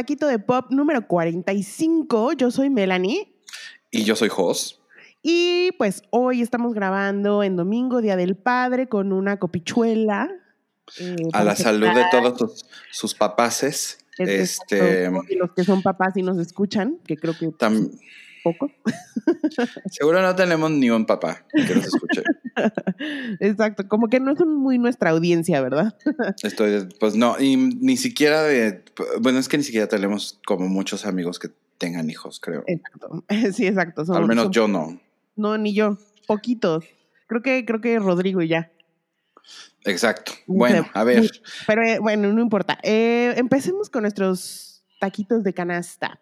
Taquito de Pop número 45. Yo soy Melanie. Y yo soy Jos. Y pues hoy estamos grabando en domingo, Día del Padre, con una copichuela. eh, a la salud de todos sus, papaces. Este, y los que son papás y nos escuchan, que creo que poco. Seguro no tenemos ni un papá que nos escuche. Exacto, como que no es muy nuestra audiencia, ¿verdad? Estoy, pues no, y ni siquiera de, bueno, es que ni siquiera tenemos como muchos amigos que tengan hijos, creo. Exacto, sí, exacto. Al menos yo no. No, ni yo, poquitos. Creo que, creo que Rodrigo ya. Exacto. Bueno, a ver. Pero eh, bueno, no importa. Eh, empecemos con nuestros taquitos de canasta.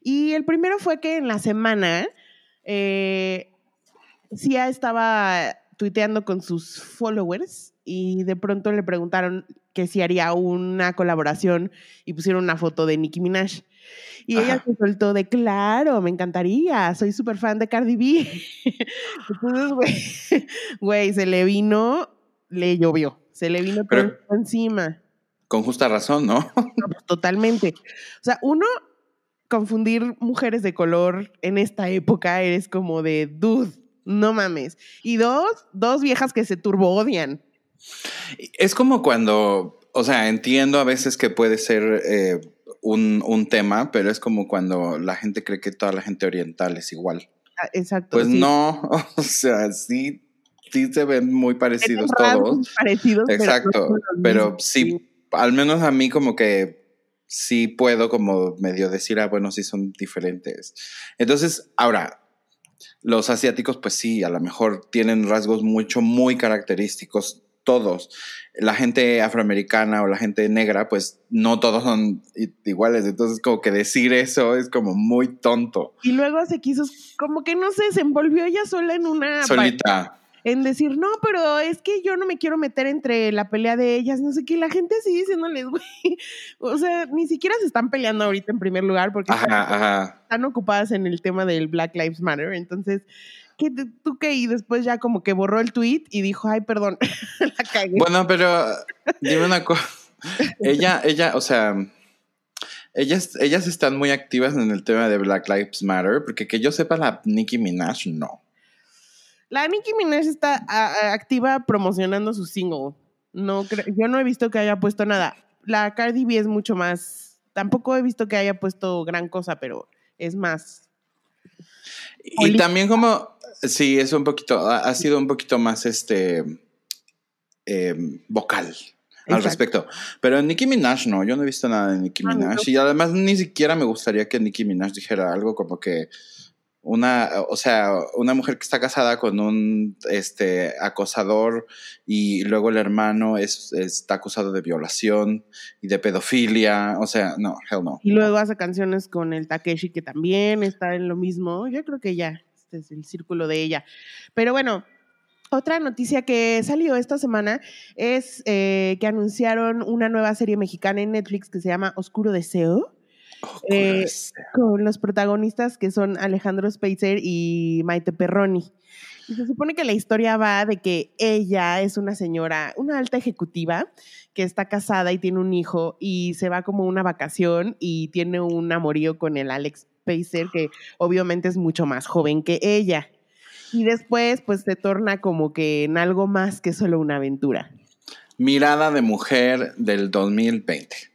Y el primero fue que en la semana eh, Cia estaba tuiteando con sus followers y de pronto le preguntaron que si haría una colaboración y pusieron una foto de Nicki Minaj. Y ella se soltó de, claro, me encantaría, soy súper fan de Cardi B. Entonces, güey, se le vino, le llovió, se le vino todo encima. Con justa razón, ¿no? Pues, totalmente. O sea, uno, confundir mujeres de color en esta época eres como de, dude, no mames. Y dos, dos viejas que se turbo odian. Es como cuando, o sea, entiendo a veces que puede ser eh, un, un, tema, pero es como cuando la gente cree que toda la gente oriental es igual. Ah, exacto. Pues no, o sea, sí, sí se ven muy parecidos todos. Parecidos, Exacto, pero, sí, al menos a mí como que sí puedo como medio decir, ah, bueno, sí son diferentes. Entonces, ahora, los asiáticos, pues sí, a lo mejor tienen rasgos mucho, muy característicos, todos. La gente afroamericana o la gente negra, pues no todos son iguales. Entonces, como que decir eso es como muy tonto. Y luego se quiso, como que no sé, se envolvió ella sola en una. Solita en decir, no, pero es que yo no me quiero meter entre la pelea de ellas, no sé qué, la gente así diciéndoles, güey, o sea, ni siquiera se están peleando ahorita en primer lugar porque están, ocupadas en el tema del Black Lives Matter, entonces, ¿qué, ¿tú qué? Y después ya como que borró el tweet y dijo, ay, perdón, la cagué. Bueno, pero dime una cosa, ella, ella, o sea... Ellas, ellas están muy activas en el tema de Black Lives Matter, porque que yo sepa, la Nicki Minaj no. La Nicki Minaj está activa promocionando su single. No yo no he visto que haya puesto nada. La Cardi B es mucho más. Tampoco he visto que haya puesto gran cosa, pero es más. Y también como, sí, es un poquito, ha, sido un poquito más este em, vocal al respecto. Pero Nicki Minaj no, yo no he visto nada de Nicki ah, Minaj. Y además ni siquiera me gustaría que Nicki Minaj dijera algo como que una, o sea, una mujer que está casada con un este, acosador y luego el hermano es, está acusado de violación y de pedofilia, o sea, no, hell no. Y luego hace canciones con el Takeshi que también está en lo mismo, yo creo que ya, este es el círculo de ella. Pero bueno, otra noticia que salió esta semana es eh, que anunciaron una nueva serie mexicana en Netflix que se llama Oscuro Deseo. Eh, con los protagonistas que son Alejandro Spacer y Maite Perroni. Y se supone que la historia va de que ella es una señora, una alta ejecutiva, que está casada y tiene un hijo y se va como una vacación y tiene un amorío con el Alex Spacer, que obviamente es mucho más joven que ella. Y después, pues se torna como que en algo más que solo una aventura. Mirada de mujer del 2020.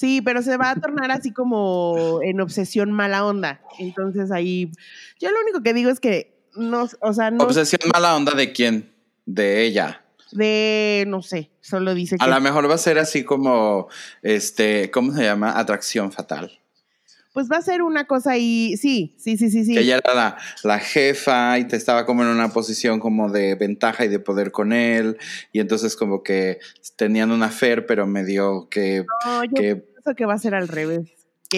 Sí, pero se va a tornar así como en obsesión mala onda. Entonces ahí, yo lo único que digo es que no, o sea, no. ¿Obsesión mala onda de quién? De ella. De, no sé, solo dice que. A lo mejor va a ser así como, este, ¿cómo se llama? Atracción fatal. Pues va a ser una cosa ahí, sí, sí, sí, sí, sí. Que ella era la, la, jefa y te estaba como en una posición como de ventaja y de poder con él. Y entonces como que tenían una fer, pero medio que... No, que que va a ser al revés.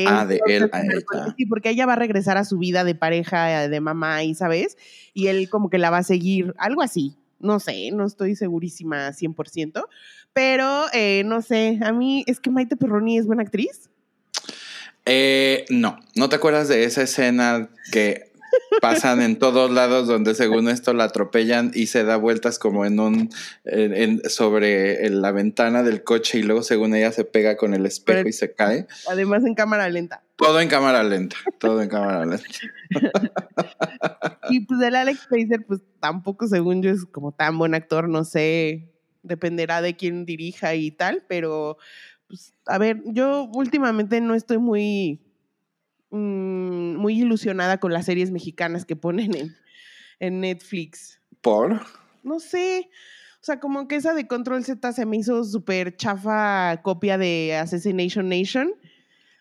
ah, de él a ella. Sí, porque ella va a regresar a su vida de pareja, de mamá, y sabes, y él como que la va a seguir, algo así. No sé, no estoy segurísima 100%, pero eh, no sé, a mí es que Maite Perroni es buena actriz. Eh, no, ¿no te acuerdas de esa escena que pasan en todos lados donde según esto la atropellan y se da vueltas como en un sobre la ventana del coche y luego según ella se pega con el espejo y se cae. Además en cámara lenta. Todo en cámara lenta, todo en cámara lenta. y pues el Alex Pacer, pues tampoco según yo es como tan buen actor, no sé, dependerá de quién dirija y tal, pero pues, a ver, yo últimamente no estoy muy, mm, muy ilusionada con las series mexicanas que ponen en, en Netflix. ¿Por? No sé. O sea, como que esa de Control Z se me hizo súper chafa copia de Assassination Nation.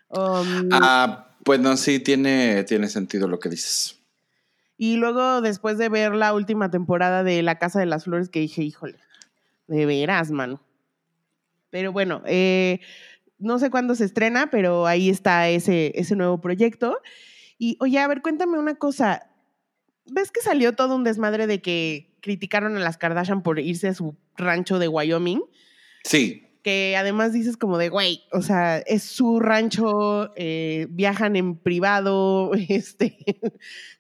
Um, ah, pues no, sí, tiene, tiene sentido lo que dices. Y luego, después de ver la última temporada de La Casa de las Flores, que dije, híjole, de veras, mano. Pero bueno, eh, no sé cuándo se estrena, pero ahí está ese, ese nuevo proyecto. Y oye, a ver, cuéntame una cosa. ¿Ves que salió todo un desmadre de que criticaron a las Kardashian por irse a su rancho de Wyoming? Sí. Que además dices como de, güey, o sea, es su rancho, eh, viajan en privado, este,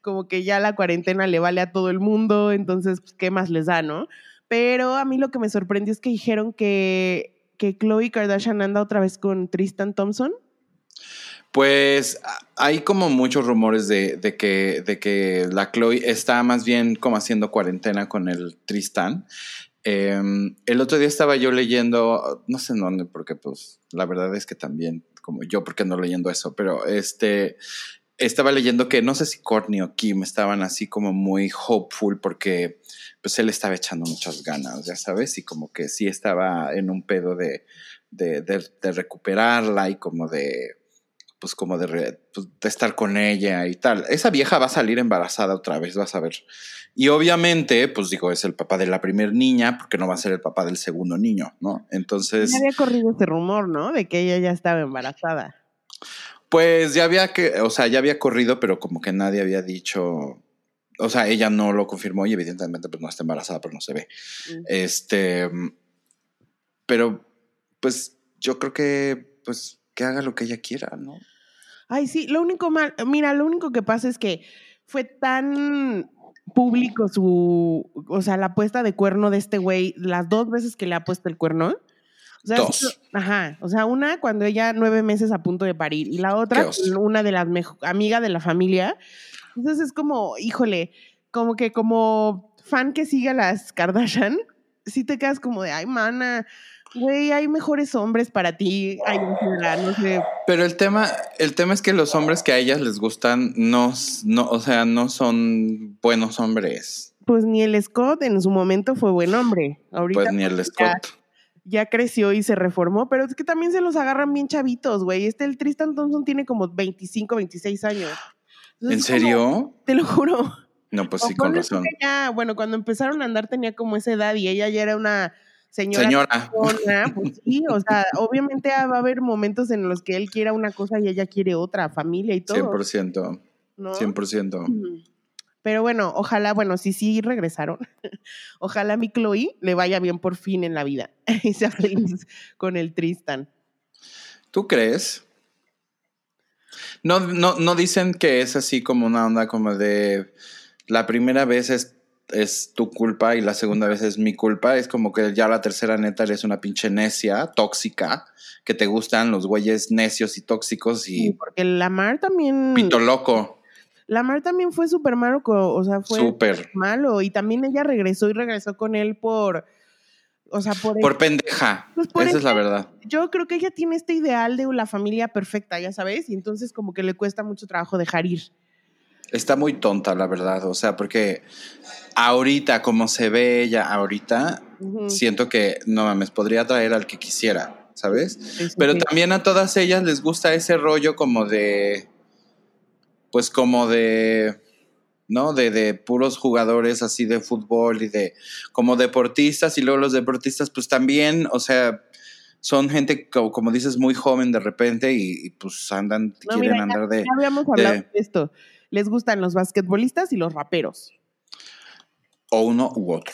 como que ya la cuarentena le vale a todo el mundo, entonces, pues, ¿qué más les da, no? Pero a mí lo que me sorprendió es que dijeron que que Chloe Kardashian anda otra vez con Tristan Thompson? Pues hay como muchos rumores de, que, de que la Chloe está más bien como haciendo cuarentena con el Tristan. Em, el otro día estaba yo leyendo, no sé en dónde, porque pues la verdad es que también, como yo, porque no leyendo eso, pero este, estaba leyendo que no sé si Courtney o Kim estaban así como muy hopeful porque pues él estaba echando muchas ganas, ya sabes, y como que sí estaba en un pedo de, de, de, recuperarla y como de, pues como de, pues, de, estar con ella y tal. Esa vieja va a salir embarazada otra vez, vas a ver. Y obviamente, pues digo, es el papá de la primer niña, porque no va a ser el papá del segundo niño, ¿no? Entonces... Ya había corrido ese rumor, ¿no? De que ella ya estaba embarazada. Pues ya había que, o sea, ya había corrido, pero como que nadie había dicho, o sea, ella no lo confirmó y evidentemente pues no está embarazada, pero no se ve. Este, pero pues yo creo que pues que haga lo que ella quiera, ¿no? Ay, sí, lo único mal, mira, lo único que pasa es que fue tan público su, o sea, la puesta de cuerno de este güey, las dos veces que le ha puesto el cuerno. O sea, dos. ajá, o sea, una cuando ella nueve meses a punto de parir y la otra, una de las amigas de la familia entonces es como, híjole, como que como fan que sigue a las Kardashian, sí te quedas como de, ay, mana, güey, hay mejores hombres para ti, ay, no sé. Pero el tema, el tema es que los hombres que a ellas les gustan no, no, o sea, no son buenos hombres. Pues ni el Scott en su momento fue buen hombre. Ahorita pues ni el Scott. Ya, creció y se reformó, pero es que también se los agarran bien chavitos, güey. Este, el Tristan Thompson tiene como 25, 26 años. ¿En serio? te lo juro. No, pues sí, con razón. bueno, cuando empezaron a andar tenía como esa edad y ella ya era una señora. Señora. pues sí, o sea, obviamente va a haber momentos en los que él quiera una cosa y ella quiere otra, familia y todo. 100%. ¿no? 100%. Pero bueno, ojalá, bueno, sí, sí regresaron. ojalá a mi Chloe le vaya bien por fin en la vida y sea feliz con el Tristan. ¿Tú crees? No, no, no dicen que es así como una onda como de la primera vez es, es tu culpa y la segunda vez es mi culpa. Es como que ya la tercera neta eres una pinche necia, tóxica, que te gustan los güeyes necios y tóxicos y... Sí, porque Lamar también... Pito loco. Lamar también fue súper malo, o sea, fue súper malo. Y también ella regresó y regresó con él por o sea, por... Por pendeja. Pues Esa es la verdad. Yo creo que ella tiene este ideal de la familia perfecta, ya sabes, y entonces como que le cuesta mucho trabajo dejar ir. Está muy tonta, la verdad. O sea, porque ahorita, como se ve ella ahorita, siento que, no mames, podría traer al que quisiera, ¿sabes? Pero también a todas ellas les gusta ese rollo como de, pues como de ¿no? De, de, puros jugadores así de fútbol y de como deportistas y luego los deportistas pues también, o sea, son gente como, dices muy joven de repente y, pues andan, quieren andar de... Ya habíamos hablado de, esto. Les gustan los basquetbolistas y los raperos. O uno u otro.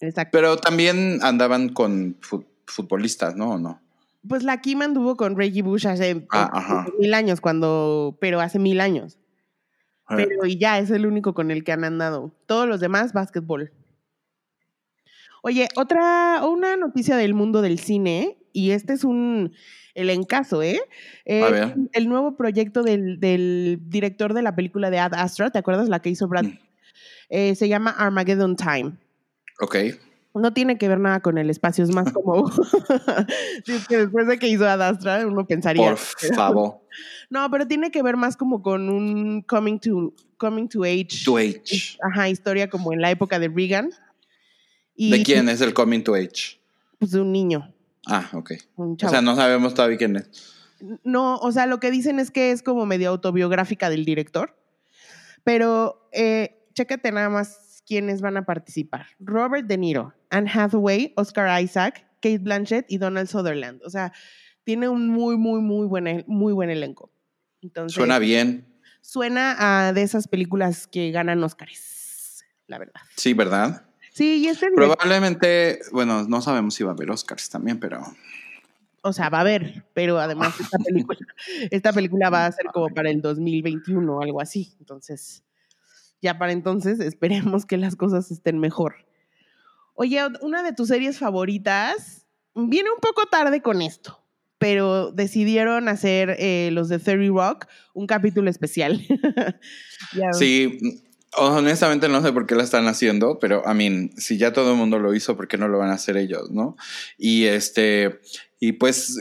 Exacto. Pero también andaban con futbolistas, ¿no? ¿O no? Pues la Kim anduvo con Reggie Bush hace ah, mil años, cuando, pero hace mil años. Pero y ya es el único con el que han andado. Todos los demás, básquetbol. Oye, otra, una noticia del mundo del cine, y este es un el encaso, ¿eh? el nuevo proyecto del, director de la película de Ad Astra, ¿te acuerdas la que hizo Brad? Mm. Eh, se llama Armageddon Time. Ok. No tiene que ver nada con el espacio, es más como. que después de que hizo Ad Astra, uno pensaría. Por favor. No, pero tiene que ver más como con un coming to, coming to age. To age. Ajá, historia como en la época de Reagan. ¿De quién es el coming to age? Pues de un niño. Ah, ok. O sea, no sabemos todavía quién es. No, o sea, lo que dicen es que es como medio autobiográfica del director. Pero eh, chécate nada más quiénes van a participar. Robert De Niro, Anne Hathaway, Oscar Isaac, Kate Blanchett y Donald Sutherland. O sea, tiene un muy, muy, muy buen, muy buen elenco. Entonces, suena bien. Suena a de esas películas que ganan Oscars, la verdad. Sí, ¿verdad? Sí, y este Probablemente, bueno, no sabemos si va a haber Oscars también, pero. O sea, va a haber, pero además esta película, esta película va a ser como para el 2021 o algo así. Entonces, ya para entonces esperemos que las cosas estén mejor. Oye, una de tus series favoritas viene un poco tarde con esto, pero decidieron hacer eh, los de Theory Rock un capítulo especial. sí, honestamente no sé por qué la están haciendo, pero a mí, si ya todo el mundo lo hizo, ¿por qué no lo van a hacer ellos, no? Y este, y pues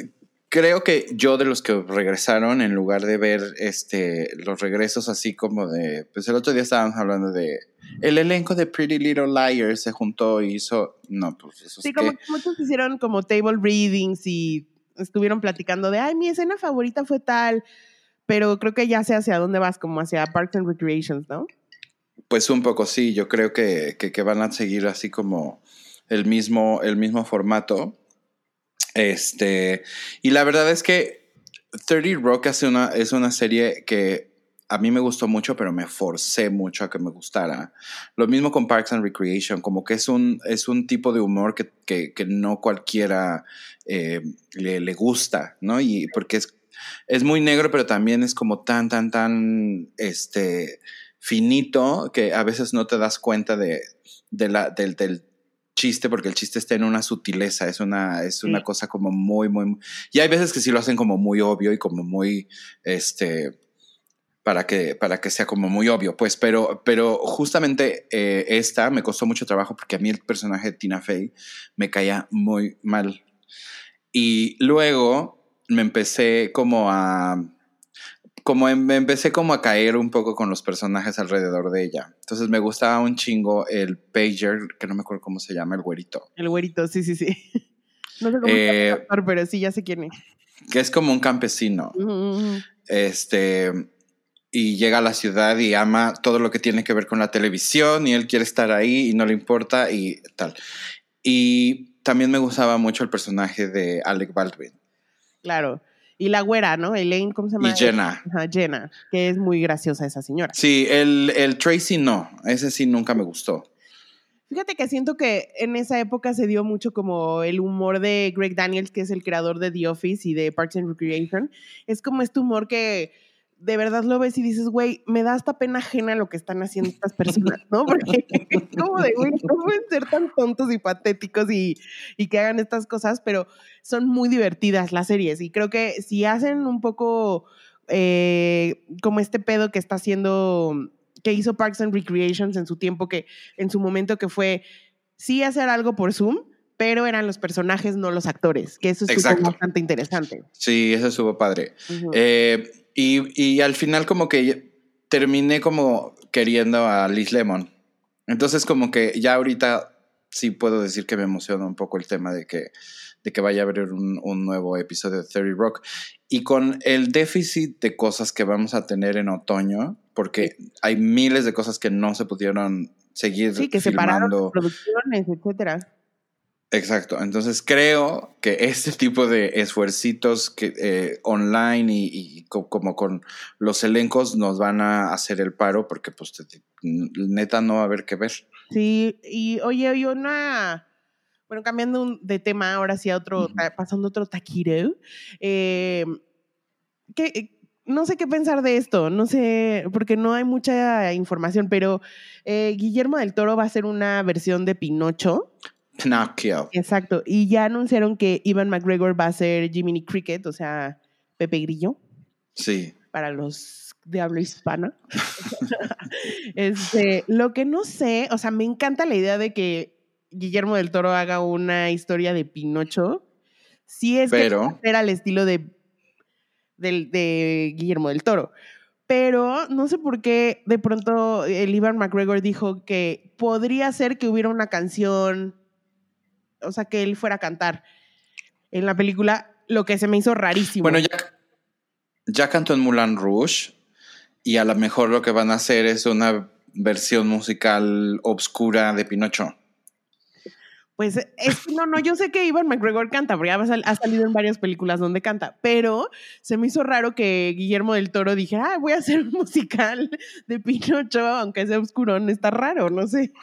creo que yo de los que regresaron, en lugar de ver este, los regresos así como de, pues el otro día estábamos hablando de, el elenco de Pretty Little Liars se juntó y hizo, no, pues eso Sí, como que muchos hicieron como table readings y estuvieron platicando de, ay, mi escena favorita fue tal, pero creo que ya sé hacia dónde vas, como hacia Parks and Recreations, ¿no? Pues un poco sí, yo creo que, que, van a seguir así como el mismo, el mismo formato. Este, y la verdad es que 30 Rock hace una, es una serie que a mí me gustó mucho, pero me forcé mucho a que me gustara. Lo mismo con Parks and Recreation, como que es un, es un tipo de humor que, que, no cualquiera eh, le, le, gusta, ¿no? Y porque es, es muy negro, pero también es como tan, tan, tan, este, finito que a veces no te das cuenta de, la, del, del, chiste porque el chiste está en una sutileza, es una, es una cosa como muy, muy... Y hay veces que sí lo hacen como muy obvio y como muy, este, para que, para que sea como muy obvio, pues, pero, pero justamente eh, esta me costó mucho trabajo porque a mí el personaje de Tina Fey me caía muy mal. Y luego me empecé como a como em, empecé como a caer un poco con los personajes alrededor de ella. Entonces me gustaba un chingo el pager, que no me acuerdo cómo se llama, el güerito. El güerito, sí, sí, sí. No sé cómo eh, pero sí, ya sé quién es. Que es como un campesino. Este, y llega a la ciudad y ama todo lo que tiene que ver con la televisión y él quiere estar ahí y no le importa y tal. Y también me gustaba mucho el personaje de Alec Baldwin. Claro. Y la güera, ¿no? Elaine, ¿cómo se llama? Y Jenna. Ajá, Jenna, que es muy graciosa esa señora. Sí, el, el Tracy no, ese sí nunca me gustó. Fíjate que siento que en esa época se dio mucho como el humor de Greg Daniels, que es el creador de The Office y de Parks and Recreation. Es como este humor que de verdad lo ves y dices, güey, me da hasta pena ajena lo que están haciendo estas personas, ¿no? Porque es como de, güey, no pueden ser tan tontos y patéticos y, y, que hagan estas cosas, pero son muy divertidas las series y creo que si hacen un poco eh, como este pedo que está haciendo, que hizo Parks and Recreations en su tiempo, que en su momento que fue, sí hacer algo por Zoom, pero eran los personajes, no los actores, que eso es bastante interesante. Sí, eso estuvo padre. eh, y, al final como que terminé como queriendo a Liz Lemon. Entonces como que ya ahorita sí puedo decir que me emociona un poco el tema de que, de que vaya a haber un, nuevo episodio de Theory Rock. Y con el déficit de cosas que vamos a tener en otoño, porque hay miles de cosas que no se pudieron seguir sí, que separaron producciones, etcétera. Exacto, entonces creo que este tipo de esfuercitos que, eh, online y, como con los elencos nos van a hacer el paro porque pues neta no va a haber que ver. Sí, y oye, hay una, bueno, cambiando de tema ahora sí a otro, pasando a otro taquiro, eh, que no sé qué pensar de esto, no sé, porque no hay mucha información, pero eh, Guillermo del Toro va a hacer una versión de Pinocho. Pinocchio. Exacto, y ya anunciaron que Ivan McGregor va a ser Jiminy Cricket, o sea, Pepe Grillo. Sí. Para los de habla hispana. este, lo que no sé, o sea, me encanta la idea de que Guillermo del Toro haga una historia de Pinocho. Sí es Pero... que era al estilo de de Guillermo del Toro. Pero no sé por qué de pronto el Ivan McGregor dijo que podría ser que hubiera una canción, o sea, que él fuera a cantar en la película, lo que se me hizo rarísimo. Bueno, ya, ya cantó en Mulan Rouge y a lo mejor lo que van a hacer es una versión musical obscura de Pinocho. Pues es, no, no, yo sé que Ivan McGregor canta, porque ha salido en varias películas donde canta, pero se me hizo raro que Guillermo del Toro dijera, ah, voy a hacer un musical de Pinocho, aunque sea oscurón, está raro, no sé.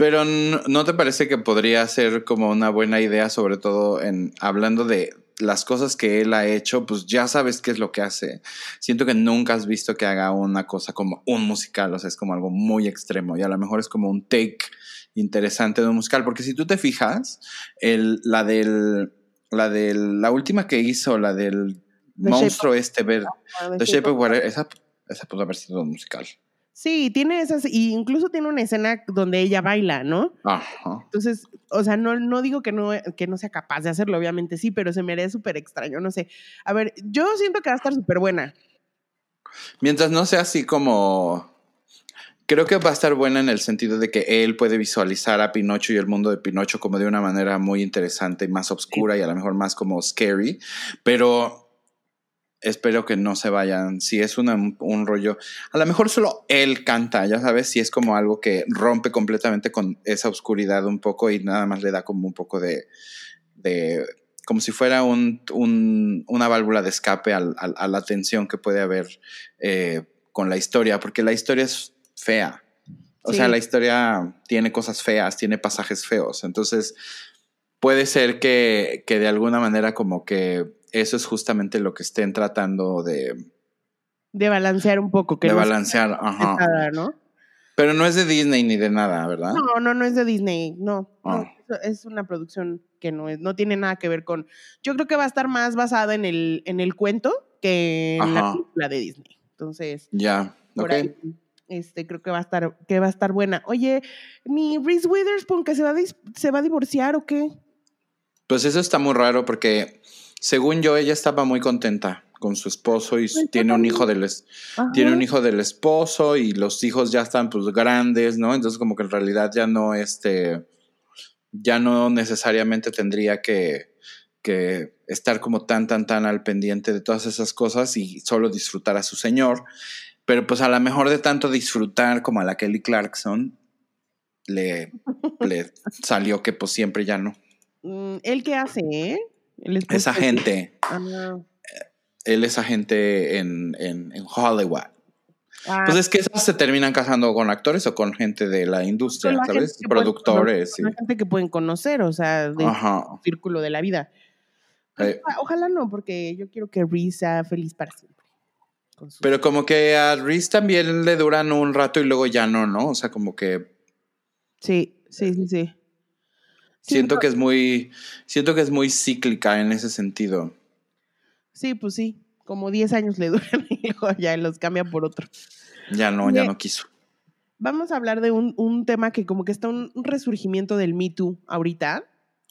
Pero ¿no te parece que podría ser como una buena idea, sobre todo en hablando de las cosas que él ha hecho, pues ya sabes qué es lo que hace. Siento que nunca has visto que haga una cosa como un musical, o sea, es como algo muy extremo y a lo mejor es como un take interesante de un musical, porque si tú te fijas, el, la del, la del, la última que hizo, la del monstruo este ver, ah, The Shape of Water, esa, esa pudo haber sido un musical. Sí, tiene esas, y incluso tiene una escena donde ella baila, ¿no? Ajá. Entonces, o sea, no, no digo que no, que no sea capaz de hacerlo, obviamente sí, pero se me haría súper extraño, no sé. A ver, yo siento que va a estar súper buena. Mientras no sea así como Creo que va a estar buena en el sentido de que él puede visualizar a Pinocho y el mundo de Pinocho como de una manera muy interesante y más oscura y a lo mejor más como scary, pero espero que no se vayan. Si es un rollo, a lo mejor solo él canta, ya sabes, si es como algo que rompe completamente con esa oscuridad un poco y nada más le da como un poco de, de como si fuera un, una válvula de escape a la tensión que puede haber eh, con la historia, porque la historia es fea. O sea, la historia tiene cosas feas, tiene pasajes feos. Entonces, puede ser que, de alguna manera como que eso es justamente lo que estén tratando de... De balancear un poco. Que de balancear, ajá. ¿no? Pero no es de Disney ni de nada, ¿verdad? No, no, no es de Disney, no. Ah. es una producción que no, es, no tiene nada que ver con... Yo creo que va a estar más basada en el, en el cuento que en la película de Disney. Entonces... Ya, ok. Este, creo que va a estar, que va a estar buena. Oye, mi Reese Witherspoon que se va, a se va a divorciar o qué? Pues eso está muy raro porque, según yo, ella estaba muy contenta con su esposo y tiene un hijo del tiene un hijo del esposo y los hijos ya están pues grandes, ¿no? Entonces como que en realidad ya no este ya no necesariamente tendría que, que estar como tan tan tan al pendiente de todas esas cosas y solo disfrutar a su señor. Pero pues a lo mejor de tanto disfrutar como a la Kelly Clarkson, le, le salió que pues siempre ya no. Mm, ¿Él qué hace, eh? Es agente. Ah. Él es agente en, en, Hollywood. Ah. Pues es que esas se terminan casando con actores o con gente de la industria, ¿sabes? Productores. Con gente que pueden conocer, o sea, del círculo de la vida. Pues, eh. ojalá no, porque yo quiero que Reese sea feliz para siempre. Pero como que a Reese también le duran un rato y luego ya no, ¿no? O sea, como que. Sí, sí, sí, sí. Siento que es muy. Siento que es muy cíclica en ese sentido. Sí, pues sí. Como 10 años le duran y luego ya los cambia por otro. Ya no, ya no quiso. Vamos a hablar de un, un tema que como que está un, un resurgimiento del Me Too ahorita.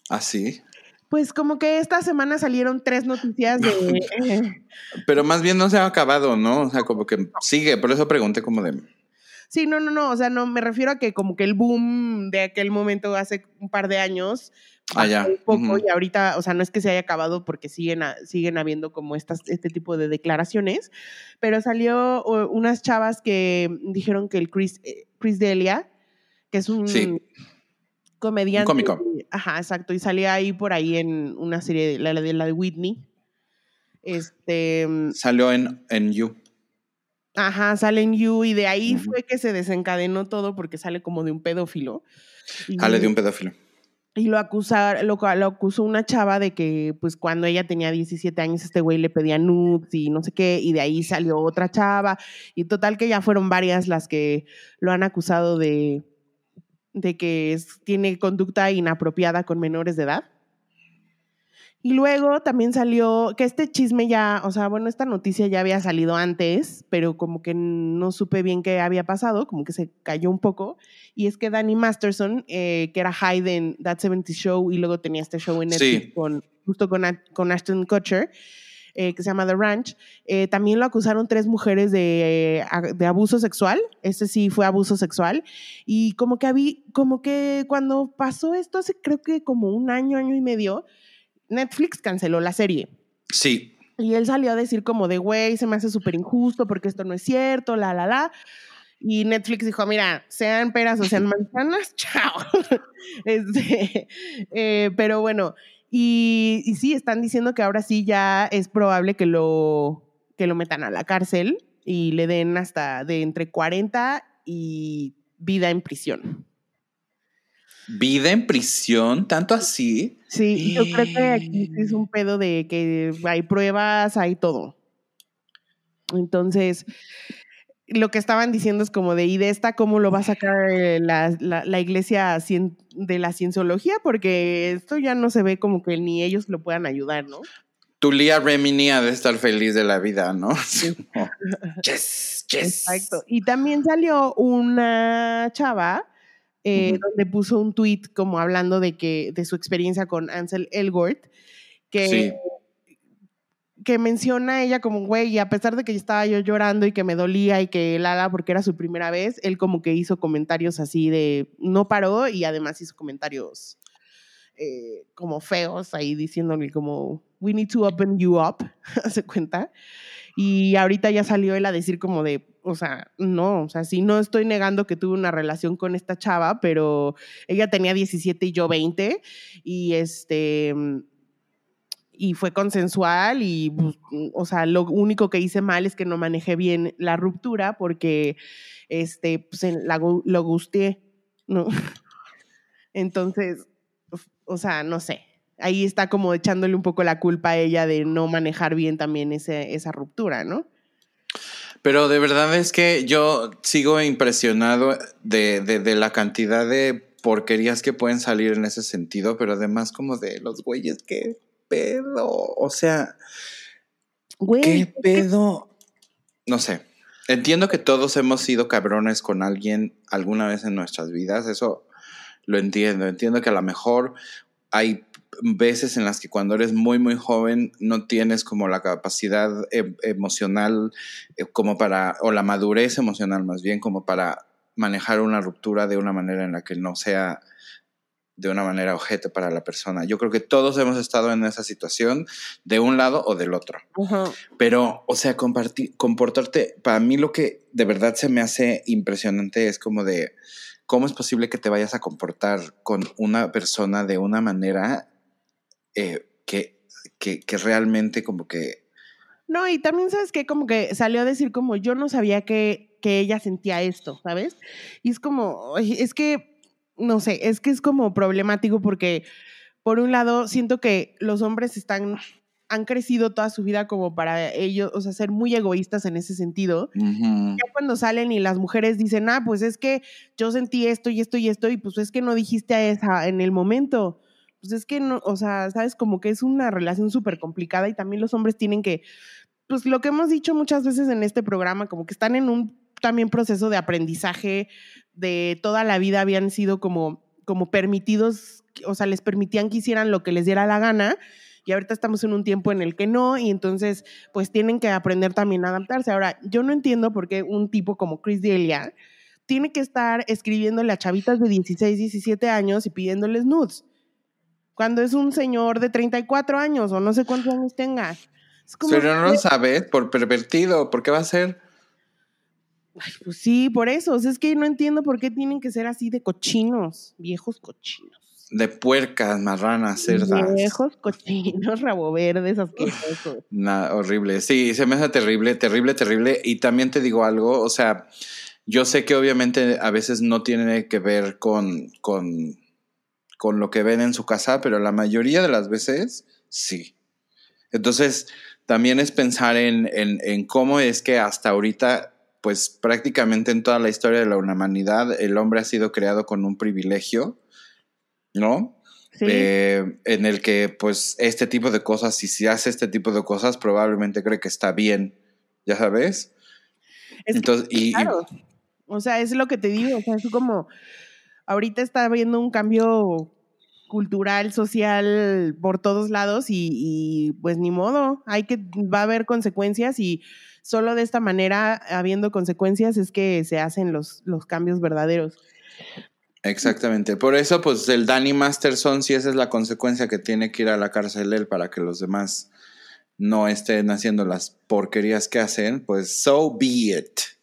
¿Ah, sí? Pues como que esta semana salieron tres noticias de... Eh, Pero más bien no se ha acabado, ¿no? O sea, como que sigue, por eso pregunté como de... Sí, no, no, no, o sea, no, me refiero a que como que el boom de aquel momento hace un par de años, ah, ya. un poco y ahorita, o sea, no es que se haya acabado porque siguen, siguen habiendo como estas, este tipo de declaraciones, pero salió unas chavas que dijeron que el Chris, eh, Chris Delia, que es un comediante. Un cómico. Ajá, exacto. Y salía ahí por ahí en una serie, la de, la de Whitney. Este. Salió en, en You. Ajá, sale en You y de ahí fue que se desencadenó todo porque sale como de un pedófilo. Sale de un pedófilo. y lo, acusar, lo, lo, acusó una chava de que, pues, cuando ella tenía 17 años, este güey le pedía nudes y no sé qué, y de ahí salió otra chava. Y total que ya fueron varias las que lo han acusado de, de que tiene conducta inapropiada con menores de edad. Y luego también salió que este chisme ya, o sea, bueno, esta noticia ya había salido antes, pero como que no supe bien qué había pasado, como que se cayó un poco. Y es que Danny Masterson, eh, que era Hyde en That 70 Show y luego tenía este show en Netflix con, justo con, con Ashton Kutcher, eh, que se llama The Ranch, eh, también lo acusaron tres mujeres de, de, abuso sexual. Este sí fue abuso sexual. Y como que, había, como que cuando pasó esto, hace creo que como un año, año y medio, Netflix canceló la serie. Sí. Y él salió a decir como de, güey, se me hace súper injusto porque esto no es cierto, la, la, la. Y Netflix dijo, mira, sean peras o sean manzanas, chao. Este, eh, pero bueno, y, y, sí, están diciendo que ahora sí ya es probable que lo, que lo metan a la cárcel y le den hasta de entre 40 y vida en prisión vida en prisión, tanto así. Sí, yo creo que aquí es un pedo de que hay pruebas, hay todo. Entonces, lo que estaban diciendo es como de, ¿y de esta cómo lo va a sacar eh, la, la, iglesia de la cienciología? Porque esto ya no se ve como que ni ellos lo puedan ayudar, ¿no? Tu Lía Remini ha de estar feliz de la vida, ¿no? Sí. yes, yes. Exacto. Y también salió una chava eh, donde puso un tweet como hablando de que de su experiencia con Ansel Elgort, que, que menciona ella como, güey, y a pesar de que estaba yo llorando y que me dolía y que Lala, porque era su primera vez, él como que hizo comentarios así de, no paró y además hizo comentarios eh, como feos ahí diciéndole como, we need to open you up, ¿se cuenta? Y ahorita ya salió él a decir como de, o sea, no, o sea, sí, no estoy negando que tuve una relación con esta chava, pero ella tenía 17 y yo 20 y este y fue consensual y, pues, o sea, lo único que hice mal es que no manejé bien la ruptura porque, este, pues, lo gusté, ¿no? Entonces, o sea, no sé, ahí está como echándole un poco la culpa a ella de no manejar bien también ese, esa ruptura, ¿no? Pero de verdad es que yo sigo impresionado de, de, la cantidad de porquerías que pueden salir en ese sentido, pero además como de los güeyes, qué pedo. O sea, qué pedo. No sé. Entiendo que todos hemos sido cabrones con alguien alguna vez en nuestras vidas, eso lo entiendo. Entiendo que a lo mejor hay veces en las que cuando eres muy, muy joven no tienes como la capacidad em, emocional eh, como para, o la madurez emocional más bien, como para manejar una ruptura de una manera en la que no sea de una manera objeto para la persona. Yo creo que todos hemos estado en esa situación de un lado o del otro. Pero, o sea, compartir, comportarte, para mí lo que de verdad se me hace impresionante es como de cómo es posible que te vayas a comportar con una persona de una manera eh, que, que, realmente como que... No, y también sabes que como que salió a decir como yo no sabía que, que ella sentía esto, ¿sabes? Y es como, es que, no sé, es que es como problemático porque, por un lado, siento que los hombres están han crecido toda su vida como para ellos, o sea, ser muy egoístas en ese sentido. Ya cuando salen y las mujeres dicen, ah, pues es que yo sentí esto y esto y esto, y pues es que no dijiste a esa en el momento pues es que no, o sea, sabes, como que es una relación súper complicada y también los hombres tienen que, pues lo que hemos dicho muchas veces en este programa, como que están en un también proceso de aprendizaje de toda la vida habían sido como, como permitidos, o sea, les permitían que hicieran lo que les diera la gana y ahorita estamos en un tiempo en el que no y entonces pues tienen que aprender también a adaptarse. Ahora, yo no entiendo por qué un tipo como Chris Delia tiene que estar escribiéndole a chavitas de 16, 17 años y pidiéndoles nudes cuando es un señor de 34 años o no sé cuántos años tenga. Pero no lo sabes, por pervertido, ¿por qué va a ser? pues sí, por eso. es que no entiendo por qué tienen que ser así de cochinos, viejos cochinos. De puercas, marranas, cerdas. Viejos cochinos, rabo verdes, asquerosos. Nada, horrible. Sí, se me hace terrible, terrible, terrible. Y también te digo algo, o sea, yo sé que obviamente a veces no tiene que ver con, con con lo que ven en su casa, pero la mayoría de las veces sí. Entonces, también es pensar en, en, cómo es que hasta ahorita, pues prácticamente en toda la historia de la humanidad, el hombre ha sido creado con un privilegio, ¿no? Eh, en el que pues este tipo de cosas, si se hace este tipo de cosas, probablemente cree que está bien, ya sabes. Entonces, y, claro. o sea, es lo que te digo, o sea, es como, ahorita está habiendo un cambio cultural, social por todos lados y, pues ni modo, hay que, va a haber consecuencias y solo de esta manera, habiendo consecuencias, es que se hacen los, los cambios verdaderos. Exactamente. Por eso, pues el Danny Masterson, si esa es la consecuencia que tiene que ir a la cárcel él para que los demás no estén haciendo las porquerías que hacen, pues so be it.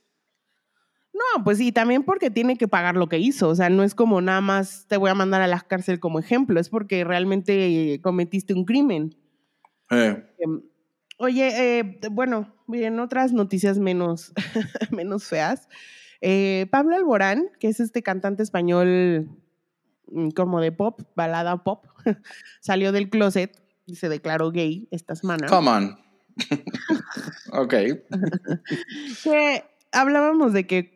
No, pues sí, también porque tiene que pagar lo que hizo. O sea, no es como nada más te voy a mandar a la cárcel como ejemplo, es porque realmente cometiste un crimen. Eh. Em, oye, eh, bueno, en otras noticias menos, menos feas. Eh, Pablo Alborán, que es este cantante español mm, como de pop, balada pop, salió del closet y se declaró gay esta semana. Come on. ok. que hablábamos de que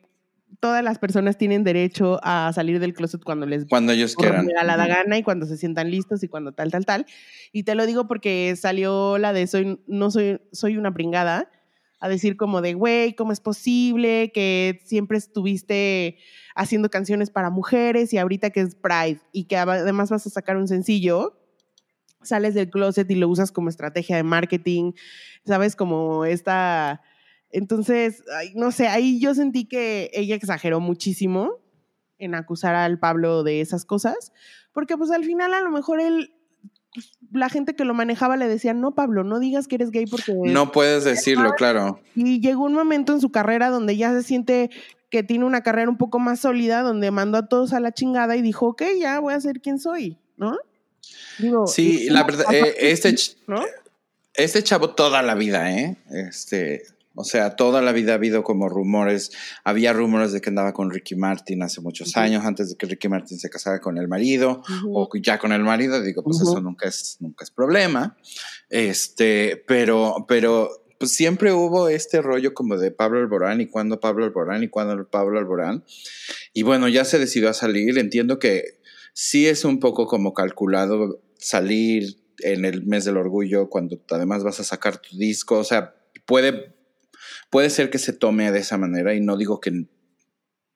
todas las personas tienen derecho a salir del closet cuando les cuando ellos quieran. la, la gana y cuando se sientan listos y cuando tal tal tal. Y te lo digo porque salió la de soy no soy soy una pringada a decir como de, güey, ¿cómo es posible que siempre estuviste haciendo canciones para mujeres y ahorita que es Pride y que además vas a sacar un sencillo, sales del closet y lo usas como estrategia de marketing, ¿sabes? Como esta... Entonces, no sé, ahí yo sentí que ella exageró muchísimo en acusar al Pablo de esas cosas, porque pues al final a lo mejor él pues, la gente que lo manejaba le decía, no, Pablo, no digas que eres gay porque... No puedes decirlo, claro. Y llegó un momento en su carrera donde ya se siente que tiene una carrera un poco más sólida, donde mandó a todos a la chingada y dijo, ok, ya voy a ser quien soy, ¿no? sí, la verdad, eh, este, este chavo toda la vida, ¿eh? Este, o sea, toda la vida ha habido como rumores. Había rumores de que andaba con Ricky Martin hace muchos años, antes de que Ricky Martin se casara con el marido, o ya con el marido. Digo, pues eso nunca es, nunca es problema. Este, pero, pero pues siempre hubo este rollo como de Pablo Alborán y cuándo Pablo Alborán y cuándo Pablo Alborán. Y bueno, ya se decidió a salir. Entiendo que sí es un poco como calculado salir en el mes del orgullo cuando además vas a sacar tu disco. O sea, puede Puede ser que se tome de esa manera y no digo que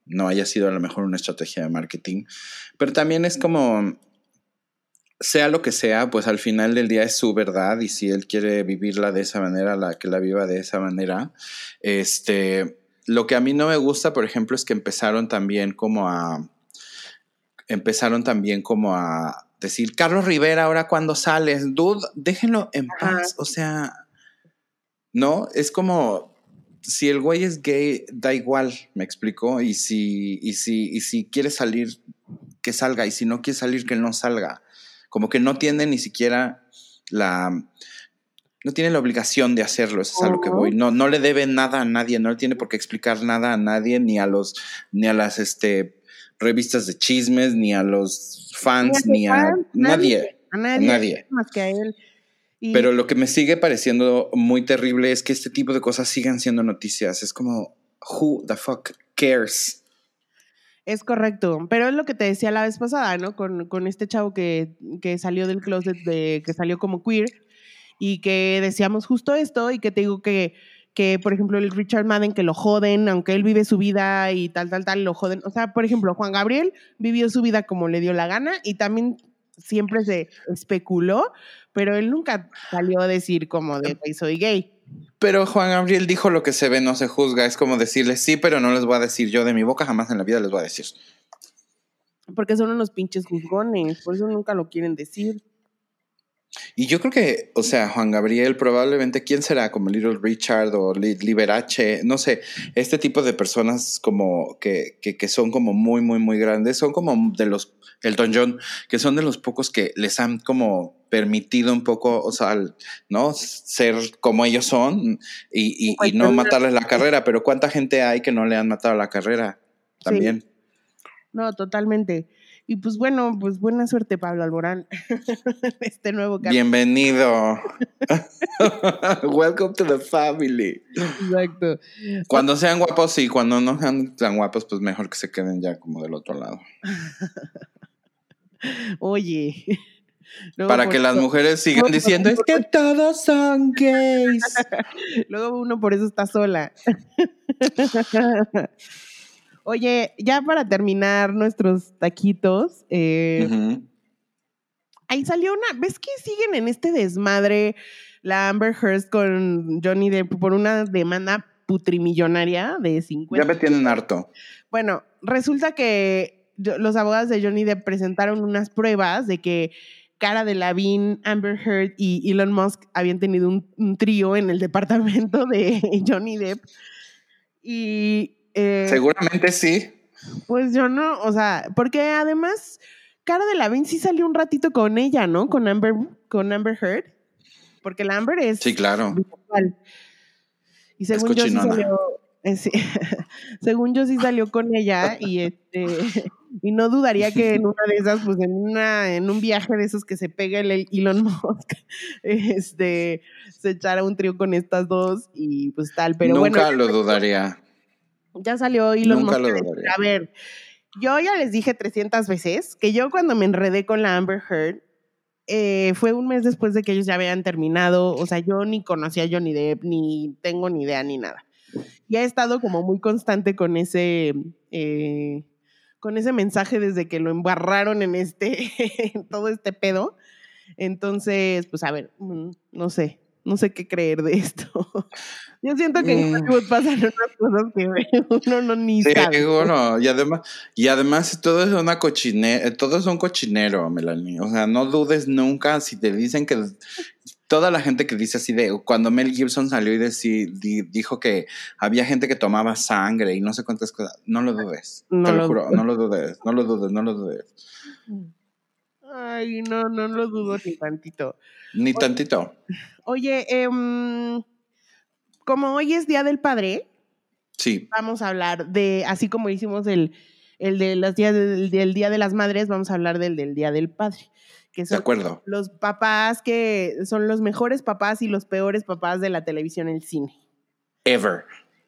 no haya sido a lo mejor una estrategia de marketing, pero también es como, sea lo que sea, pues al final del día es su verdad y si él quiere vivirla de esa manera, la que la viva de esa manera. Este, lo que a mí no me gusta, por ejemplo, es que empezaron también como a, empezaron también como a decir, Carlos Rivera, ahora cuando sales, dude, déjenlo en paz, o sea, no, es como, si el güey es gay, da igual, me explicó. Y si, y si, y si quiere salir, que salga. Y si no quiere salir, que no salga. Como que no tiene ni siquiera la. No tiene la obligación de hacerlo, eso es a lo que voy. No, no le debe nada a nadie, no le tiene por qué explicar nada a nadie, ni a los, ni a las este, revistas de chismes, ni a los fans, ni a, nadie, A nadie. A nadie. Más que a él. Pero lo que me sigue pareciendo muy terrible es que este tipo de cosas sigan siendo noticias. Es como, who the fuck cares? Es correcto, pero es lo que te decía la vez pasada, ¿no? Con, con este chavo que, que, salió del closet, de, que salió como queer, y que decíamos justo esto, y que te digo que, que, por ejemplo, el Richard Madden, que lo joden, aunque él vive su vida y tal, tal, tal, lo joden. O sea, por ejemplo, Juan Gabriel vivió su vida como le dio la gana y también siempre se especuló, pero él nunca salió a decir como de soy gay. Pero Juan Gabriel dijo lo que se ve no se juzga. Es como decirles sí, pero no les voy a decir yo de mi boca, jamás en la vida les voy a decir. Porque son unos pinches juzgones, por eso nunca lo quieren decir. Y yo creo que, o sea, Juan Gabriel, probablemente, ¿quién será? Como Little Richard o Liberace, no sé, este tipo de personas como que, que, que son como muy, muy, muy grandes, son como de los Elton John, que son de los pocos que les han como permitido un poco, o sea, ¿no? Ser como ellos son y, no matarles la carrera, pero ¿cuánta gente hay que no le han matado la carrera también? No, totalmente. Y pues bueno, pues buena suerte, Pablo Alborán, este nuevo capítulo. Bienvenido. Welcome to the family. Exacto. Cuando sean guapos, y Cuando no sean tan guapos, pues mejor que se queden ya como del otro lado. Oye. Para que las mujeres sigan diciendo, es que todos son gays. Luego uno por eso está sola. Oye, ya para terminar nuestros taquitos, eh, ahí salió una, ¿ves que siguen en este desmadre la Amber Heard con Johnny Depp por una demanda putrimillonaria de 50? Ya me tienen harto. Bueno, resulta que los abogados de Johnny Depp presentaron unas pruebas de que Cara de Lavín, Amber Heard y Elon Musk habían tenido un trío en el departamento de Johnny Depp. Y eh, Seguramente sí. Pues yo no, o sea, porque además, Cara de Lavín sí salió un ratito con ella, ¿no? Con Amber, con Amber Heard. Porque la Amber es. Sí, claro. Y según yo sí salió. Eh, según yo sí salió con ella y este. Y no dudaría que en una de esas, pues en una, en un viaje de esos que se pega el Elon Musk, este, se echara un trío con estas dos y pues tal. Pero Nunca lo dudaría. Ya salió Elon Nunca Lo a ver, yo ya les dije 300 veces que yo cuando me enredé con la Amber Heard, eh, fue un mes después de que ellos ya habían terminado. O sea, yo ni conocía a Johnny Depp, ni tengo ni idea ni nada. Y he estado como muy constante con ese, eh, con ese mensaje desde que lo embarraron en este, en todo este pedo. Entonces, pues a ver, mm, no sé, no sé qué creer de esto. Yo siento que en mm. Hollywood pasan unas cosas que uno no ni sabe. Bueno, y además, y además todo es una cochinera, todo es un cochinero, Melanie. O sea, no dudes nunca si te dicen que toda la gente que dice así de cuando Mel Gibson salió y dijo que había gente que tomaba sangre y no sé cuántas cosas, no lo dudes. No te lo, juro, no lo dudes, no lo dudes, no lo dudes. Ay, no, no lo dudo ni tantito. Ni tantito. Oye, em, como hoy es Día del Padre, sí. vamos a hablar de, así como hicimos el, el de los días del, Día de las Madres, vamos a hablar del del Día del Padre. Que son de acuerdo. los papás que son los mejores papás y los peores papás de la televisión el cine. Ever.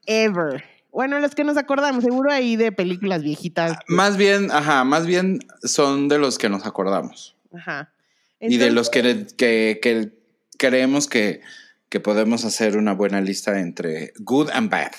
Ever. Bueno, los que nos acordamos, seguro ahí de películas viejitas. Ah, más bien, ajá, más bien son de los que nos acordamos. Ajá. y de los que, que, que creemos que, que, podemos hacer una buena lista entre good and bad.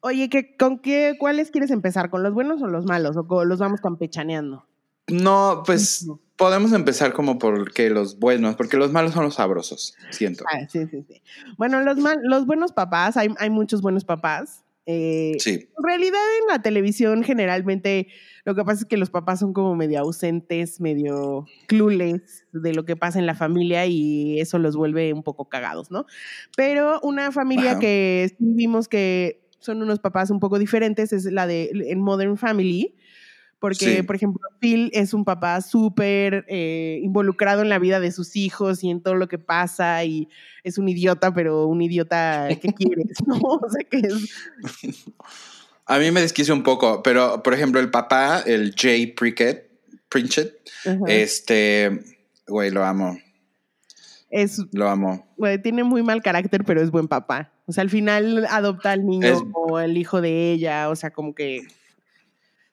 Oye, ¿qué, ¿con qué, cuáles quieres empezar? ¿Con los buenos o los malos? ¿O los vamos campechaneando? No, pues podemos empezar como porque los buenos, porque los malos son los sabrosos, siento. Ah, sí, sí, sí. Bueno, los, los buenos papás, hay, hay muchos buenos papás. Eh, sí. En realidad en la televisión generalmente lo que pasa es que los papás son como medio ausentes, medio clules de lo que pasa en la familia y eso los vuelve un poco cagados, ¿no? Pero una familia que vimos que son unos papás un poco diferentes es la de en Modern Family, porque, por ejemplo, Phil es un papá súper eh, involucrado en la vida de sus hijos y en todo lo que pasa y es un idiota, pero un idiota que quieres, ¿no? O sea, que es... A mí me desquicia un poco, pero, por ejemplo, el papá, el Jay Prickett, Pritchett, este, güey, lo amo. Es, lo amo. Güey, tiene muy mal carácter, pero es buen papá. O sea, al final adopta al niño como el hijo de ella, o sea, como que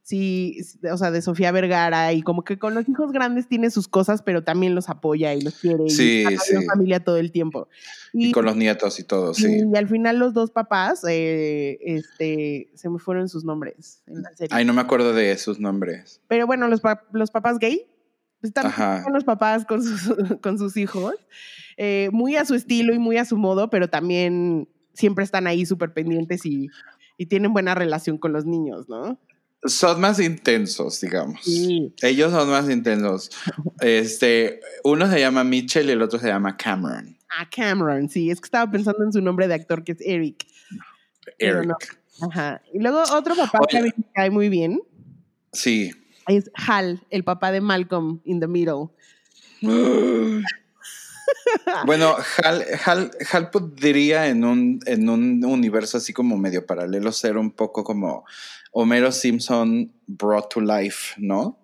sí, o sea, de Sofía Vergara y como que con los hijos grandes tiene sus cosas, pero también los apoya y los quiere sí, y sí. familia todo el tiempo. Y, con los nietos y todo, sí. Y al final los dos papás, eh, este, se me fueron sus nombres en la serie. Ay, no me acuerdo de sus nombres. Pero bueno, los, los papás gay, pues están con los papás con sus, con sus hijos, eh, muy a su estilo y muy a su modo, pero también siempre están ahí súper pendientes y, y tienen buena relación con los niños, ¿no? Son más intensos, digamos. Ellos son más intensos. Este, uno se llama Mitchell y el otro se llama Cameron. Ah, Cameron, sí, es que estaba pensando en su nombre de actor que es Eric. Eric. Ajá. Y luego otro papá que me cae muy bien. Sí. Es Hal, el papá de Malcolm in the Middle. bueno, Hal, Hal, Hal, podría en un, en un universo así como medio paralelo ser un poco como Homero Simpson brought to life, ¿no?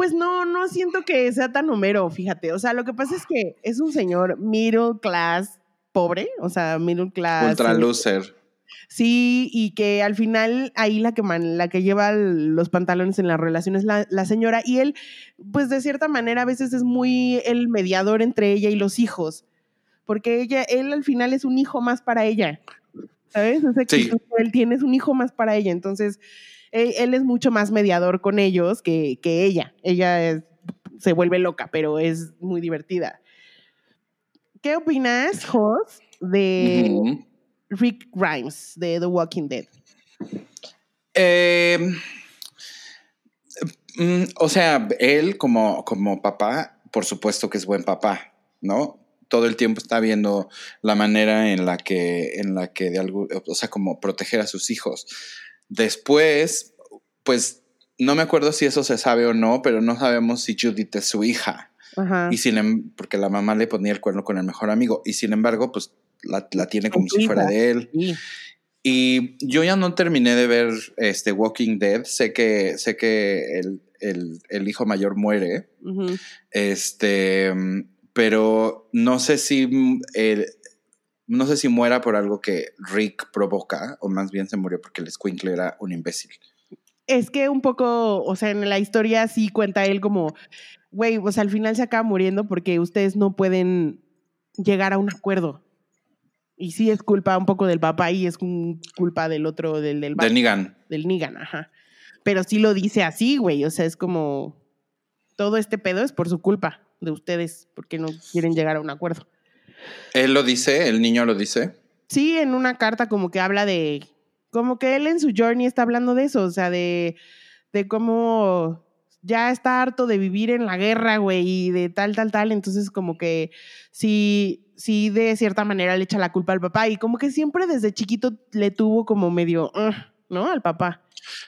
pues no, no siento que sea tan Homero, fíjate. O sea, lo que pasa es que es un señor middle class pobre, o sea, middle class. Ultra loser. Sí, y que al final ahí la que, la que lleva los pantalones en la relación es la, la, señora y él, pues de cierta manera a veces es muy el mediador entre ella y los hijos, porque ella, él al final es un hijo más para ella, ¿sabes? Ese que él tiene un hijo más para ella, entonces él, él es mucho más mediador con ellos que, que ella, ella es, se vuelve loca, pero es muy divertida. ¿Qué opinas, Jos, de... Rick Grimes de The Walking Dead? Em, mm, o sea, él como, como papá, por supuesto que es buen papá, ¿no? Todo el tiempo está viendo la manera en la que, en la que de algo, o sea, como proteger a sus hijos. Después, pues no me acuerdo si eso se sabe o no, pero no sabemos si Judith es su hija. Y sin, em, porque la mamá le ponía el cuerno con el mejor amigo. Y sin embargo, pues la, tiene como si fuera de él. Y yo ya no terminé de ver este Walking Dead. Sé que, sé que el, hijo mayor muere. Este, pero no sé si no sé si muera por algo que Rick provoca, o más bien se murió porque el Squinkle era un imbécil. Es que un poco, o sea, en la historia sí cuenta él como, güey, pues al final se acaba muriendo porque ustedes no pueden llegar a un acuerdo. Y sí es culpa un poco del papá y es culpa del otro, del del... Del Nigan. Del Nigan, ajá. Pero sí lo dice así, güey. O sea, es como... Todo este pedo es por su culpa de ustedes, porque no quieren llegar a un acuerdo. ¿Él lo dice? ¿El niño lo dice? Sí, en una carta como que habla de... Como que él en su journey está hablando de eso, o sea, de, de cómo ya está harto de vivir en la guerra, güey, y de tal, tal, tal. Entonces, como que sí, sí, de cierta manera le echa la culpa al papá. Y como que siempre desde chiquito le tuvo como medio, ¿no? Al papá.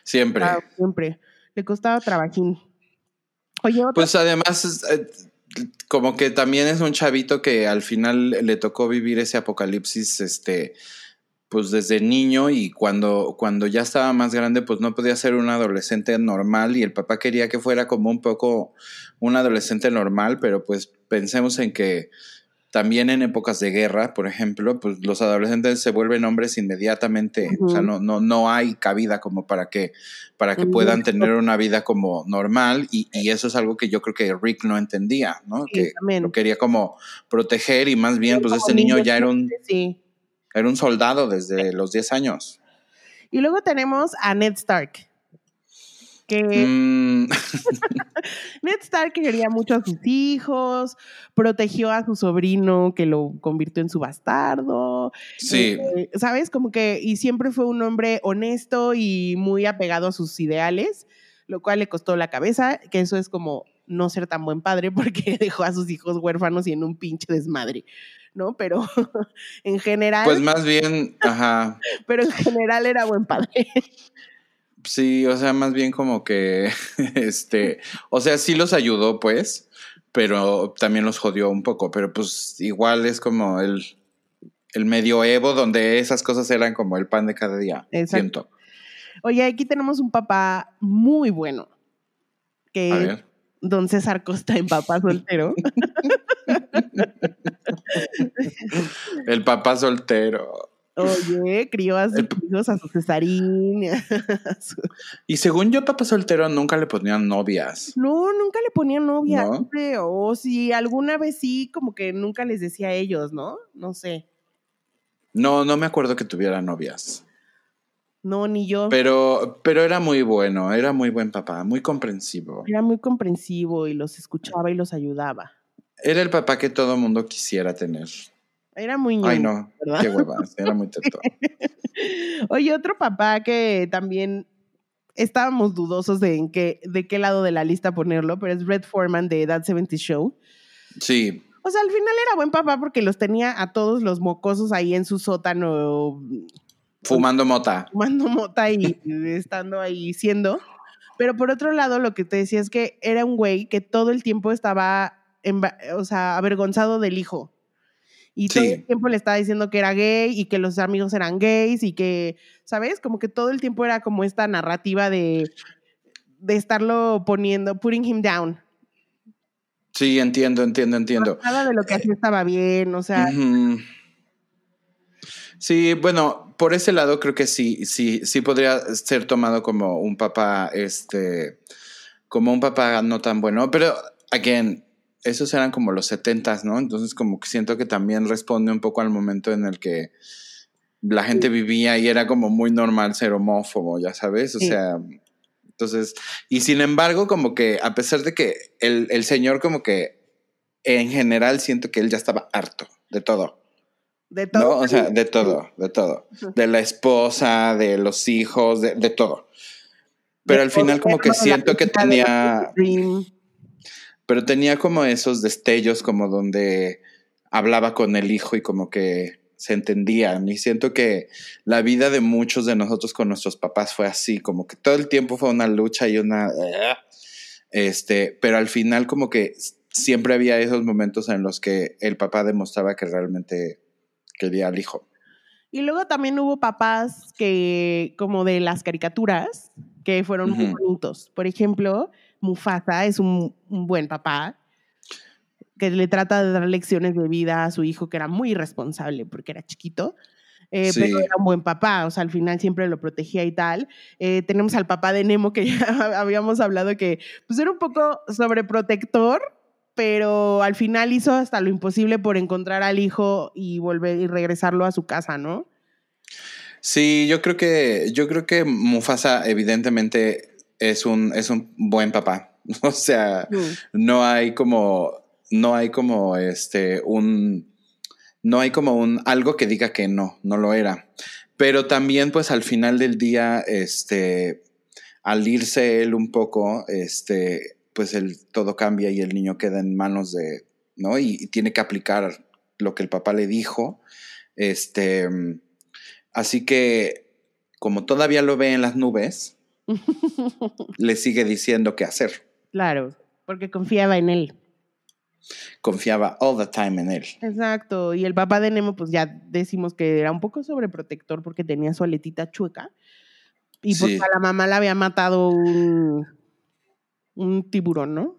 Siempre. siempre. Le costaba trabajín. Oye, Pues además, eh, como que también es un chavito que al final le tocó vivir ese apocalipsis, este pues desde niño y cuando, cuando ya estaba más grande, pues no podía ser un adolescente normal y el papá quería que fuera como un poco un adolescente normal, pero pues pensemos en que también en épocas de guerra, por ejemplo, pues los adolescentes se vuelven hombres inmediatamente, o sea, no, no, no hay cabida como para que, para que puedan tener una vida como normal y, y, eso es algo que yo creo que Rick no entendía, ¿no? que lo quería como proteger y más bien, pues este niño ya era un... Sí era un soldado desde los 10 años. Y luego tenemos a Ned Stark. Que mm. Ned Stark quería mucho a sus hijos, protegió a su sobrino que lo convirtió en su bastardo. Sí. Eh, ¿Sabes? Como que, y siempre fue un hombre honesto y muy apegado a sus ideales, lo cual le costó la cabeza, que eso es como no ser tan buen padre porque dejó a sus hijos huérfanos y en un pinche desmadre. ¿no? Pero en general. Pues más bien, ajá. pero en general era buen padre. Sí, o sea, más bien como que, este, o sea, sí los ayudó, pues, pero también los jodió un poco, pero pues igual es como el, el medioevo donde esas cosas eran como el pan de cada día. Exacto. Oye, aquí tenemos un papá muy bueno. Que A ver. Don César Costa en papá soltero. El papá soltero. Oye, crió a sus hijos, a su cesarín. Y según yo, papá soltero nunca le ponían novias. No, nunca le ponían novias. O si alguna vez sí, como que nunca les decía a ellos, ¿no? No sé. No, no me acuerdo que tuviera novias. No, ni yo. Pero, pero era muy bueno, era muy buen papá, muy comprensivo. Era muy comprensivo y los escuchaba y los ayudaba. Era el papá que todo mundo quisiera tener. Era muy Ay, no, qué huevas, era muy teto. Oye, otro papá que también estábamos dudosos de en qué, de qué lado de la lista ponerlo, pero es Red Foreman de That 70 Show. Sí. O sea, al final era buen papá porque los tenía a todos los mocosos ahí en su sótano. Fumando mota. Fumando mota y estando ahí siendo. Pero por otro lado, lo que te decía es que era un güey que todo el tiempo estaba o sea, avergonzado del hijo. Y todo el tiempo le estaba diciendo que era gay y que los amigos eran gays y que, ¿sabes? Como que todo el tiempo era como esta narrativa de, de estarlo poniendo, putting him down. Sí, entiendo, entiendo, entiendo. Nada de lo que hacía estaba bien, o sea. Sí, bueno, por ese lado creo que sí, sí, sí podría ser tomado como un papá, este, como un papá no tan bueno, pero, again, esos eran como los setentas, ¿no? Entonces como que siento que también responde un poco al momento en el que la gente vivía y era como muy normal ser homófobo, ya sabes, o sea, entonces, y sin embargo, como que a pesar de que el, el señor como que en general siento que él ya estaba harto de todo. De todo. O sea, de todo, de todo. De la esposa, de los hijos, de, de todo. Pero al final como que siento que tenía... Pero tenía como esos destellos como donde hablaba con el hijo y como que se entendían. Y siento que la vida de muchos de nosotros con nuestros papás fue así, como que todo el tiempo fue una lucha y una... Este, pero al final como que siempre había esos momentos en los que el papá demostraba que realmente quería al hijo. Y luego también hubo papás que, como de las caricaturas, que fueron muy bonitos. Por ejemplo, Mufasa es un, buen papá que le trata de dar lecciones de vida a su hijo, que era muy irresponsable porque era chiquito. Eh, pero era un buen papá, o sea, al final siempre lo protegía y tal. Eh, tenemos al papá de Nemo, que ya habíamos hablado que pues era un poco sobreprotector, pero al final hizo hasta lo imposible por encontrar al hijo y volver y regresarlo a su casa, ¿no? Sí, yo creo que, yo creo que Mufasa evidentemente es un, es un buen papá. O sea, mm. no hay como, no hay como este, un, no hay como un, algo que diga que no, no lo era. Pero también, pues al final del día, este, al irse él un poco, este, pues el, todo cambia y el niño queda en manos de, ¿no? Y, tiene que aplicar lo que el papá le dijo. Este, así que, como todavía lo ve en las nubes, le sigue diciendo qué hacer. Claro, porque confiaba en él. Confiaba all the time en él. Exacto. Y el papá de Nemo, pues ya decimos que era un poco sobreprotector porque tenía su aletita chueca. Y porque a la mamá la había matado un, un tiburón, ¿no?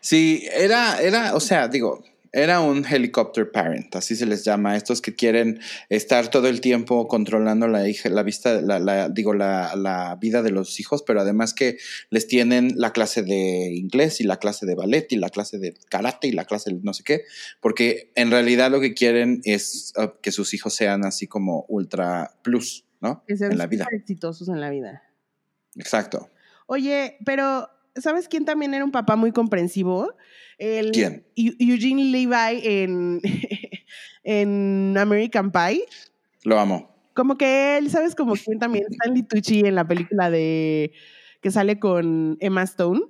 Sí, era, era, o sea, digo, era un helicopter parent, así se les llama, estos que quieren estar todo el tiempo controlando la, hija, la vista, la, digo, la, la, vida de los hijos, pero además que les tienen la clase de inglés y la clase de ballet y la clase de karate y la clase de no sé qué, porque en realidad lo que quieren es uh, que sus hijos sean así como ultra plus, ¿no? Que sean en la vida. exitosos en la vida. Exacto. Oye, pero ¿sabes quién también era un papá muy comprensivo? El, ¿Quién? Eugene Levi en, en American Pie. Lo amo. Como que él, ¿sabes? Como quién también, Stanley Tucci en la película de que sale con Emma Stone.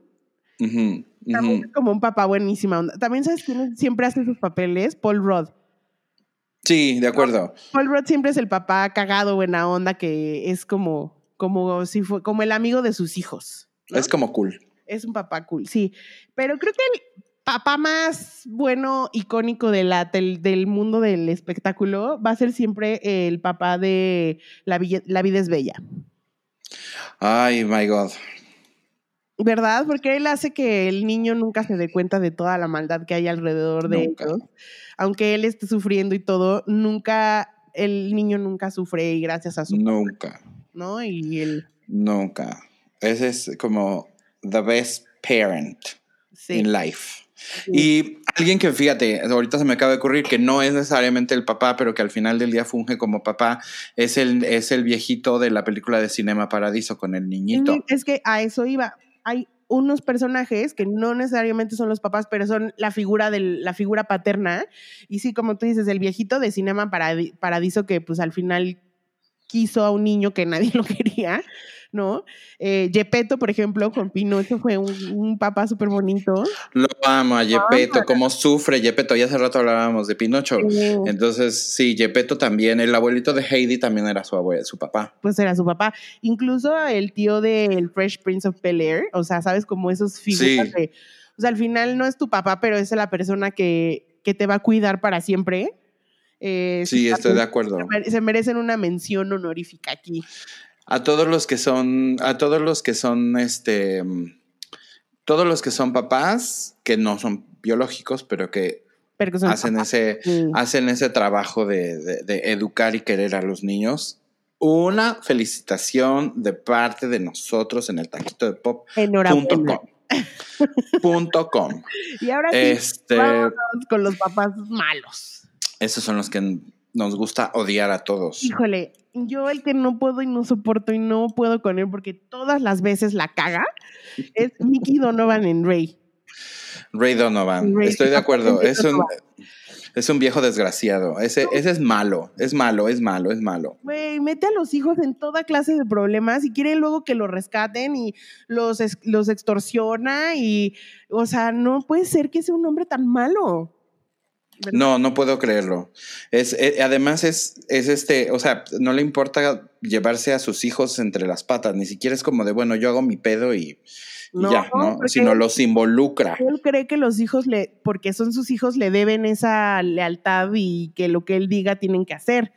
También es como un papá buenísima También, ¿sabes quién siempre hace sus papeles? Paul Rudd. Sí, de acuerdo. Paul Rudd siempre es el papá cagado, buena onda, que es como, como si fue, como el amigo de sus hijos. Es como cool es un papá cool, sí. Pero creo que el papá más bueno, icónico de la, del, mundo del espectáculo va a ser siempre el papá de La, la vida es bella. Ay, my God. ¿Verdad? Porque él hace que el niño nunca se dé cuenta de toda la maldad que hay alrededor de ellos. Aunque él esté sufriendo y todo, nunca, el niño nunca sufre y gracias a su... Nunca. ¿No? Y él... Nunca. Ese es como the best parent in life. Y alguien que, fíjate, ahorita se me acaba de ocurrir que no es necesariamente el papá, pero que al final del día funge como papá, es el, es el viejito de la película de Cinema Paradiso con el niñito. Es que a eso iba. Hay unos personajes que no necesariamente son los papás, pero son la figura de la figura paterna. Y sí, como tú dices, el viejito de Cinema Paradiso que pues al final quiso a un niño que nadie lo quería ¿no? Eh, por ejemplo, con Pinocho fue un, papá súper bonito. Lo amo a Gepetto, cómo sufre Gepetto. Ya hace rato hablábamos de Pinocho. Entonces, sí, Gepetto también. El abuelito de Heidi también era su abuelo, su papá. Pues era su papá. Incluso el tío del Fresh Prince of Bel Air, o sea, ¿sabes? Como esos figuras de... O sea, al final no es tu papá, pero es la persona que, que te va a cuidar para siempre. Eh, sí, estoy de acuerdo. Se merecen una mención honorífica aquí. A todos los que son, a todos los que son, este, todos los que son papás, que no son biológicos, pero que hacen, ese, hacen ese trabajo de, educar y querer a los niños. Una felicitación de parte de nosotros en el taquito de pop. Enhorabuena. Punto com. Y ahora sí, este, con los papás malos. Esos son los que nos gusta odiar a todos. Híjole, yo el que no puedo y no soporto y no puedo con él porque todas las veces la caga es Mickey Donovan en Ray. Ray Donovan, estoy de acuerdo. Es un, es un viejo desgraciado. Ese, ese es malo, es malo, es malo, es malo. Güey, mete a los hijos en toda clase de problemas y quiere luego que los rescaten y los, los extorsiona y, o sea, no puede ser que sea un hombre tan malo. No, no puedo creerlo. Es, eh, además es, es este, o sea, no le importa llevarse a sus hijos entre las patas, ni siquiera es como de, bueno, yo hago mi pedo y, ya, ¿no? Sino los involucra. Él cree que los hijos le, porque son sus hijos, le deben esa lealtad y que lo que él diga tienen que hacer.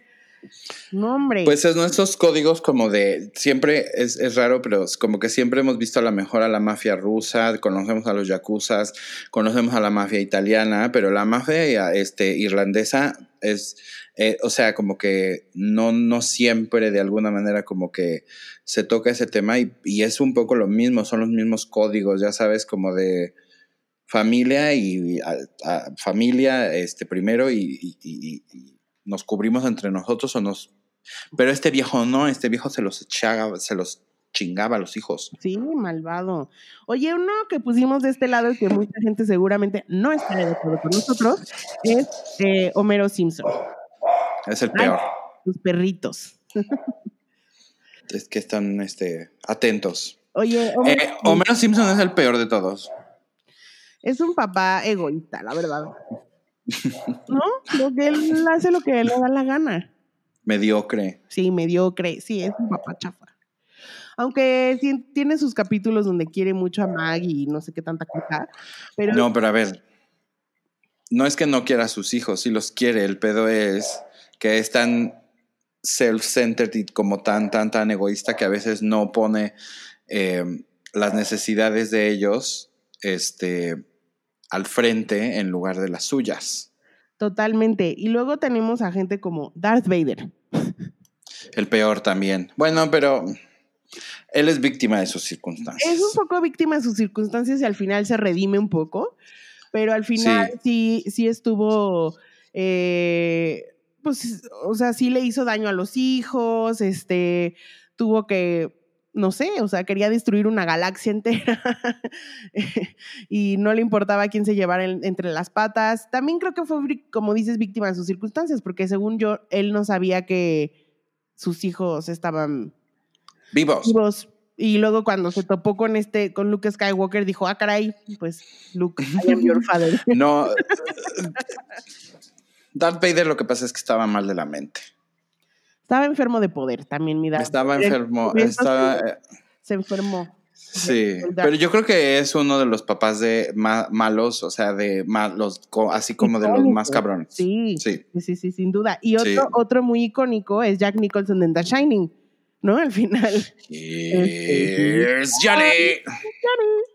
Pues es nuestros códigos como de, siempre es, es, raro, pero como que siempre hemos visto a la mejor a la mafia rusa, conocemos a los yakuzas, conocemos a la mafia italiana, pero la mafia este, irlandesa es, eh, o sea, como que no, no siempre de alguna manera como que se toca ese tema y, y es un poco lo mismo, son los mismos códigos, ya sabes, como de familia y, familia este primero y, nos cubrimos entre nosotros o nos... Pero este viejo no, este viejo se los echaba, se los chingaba a los hijos. Sí, malvado. Oye, uno que pusimos de este lado y que mucha gente seguramente no está de acuerdo con nosotros es eh, Homero Simpson. Es el peor. sus perritos. es que están este, atentos. Oye, eh, Homero Simpson es el peor de todos. Es un papá egoísta, la verdad. ¿No? Lo que él hace lo que le da la gana. Mediocre. Sí, mediocre. Sí, es un papá chafa. Aunque sí, tiene sus capítulos donde quiere mucho a Maggie y no sé qué tanta cosa. Pero... No, pero a ver. No es que no quiera a sus hijos, sí los quiere. El pedo es que es tan self-centered y como tan, tan, tan egoísta que a veces no pone eh, las necesidades de ellos este, al frente en lugar de las suyas. Totalmente. Y luego tenemos a gente como Darth Vader. El peor también. Bueno, pero él es víctima de sus circunstancias. Es un poco víctima de sus circunstancias y al final se redime un poco, pero al final sí, sí, estuvo, eh, pues, o sea, sí le hizo daño a los hijos, este, tuvo que no sé, o sea, quería destruir una galaxia entera y no le importaba quién se llevara entre las patas. También creo que fue, como dices, víctima de sus circunstancias, porque según yo, él no sabía que sus hijos estaban vivos. vivos. Y luego cuando se topó con este, con Luke Skywalker, dijo, ah, caray, pues Luke, I am your father. no. Darth Vader lo que pasa es que estaba mal de la mente. Estaba enfermo de poder también, mira. Estaba enfermo, estaba... Eh, se enfermó. Sí, pero yo creo que es uno de los papás de malos, o sea, de malos, así como de los más cabrones. Sí, sí, sí, sí, sin duda. Y otro, otro muy icónico es Jack Nicholson en The Shining. ¿no? Al final. Yes, Johnny.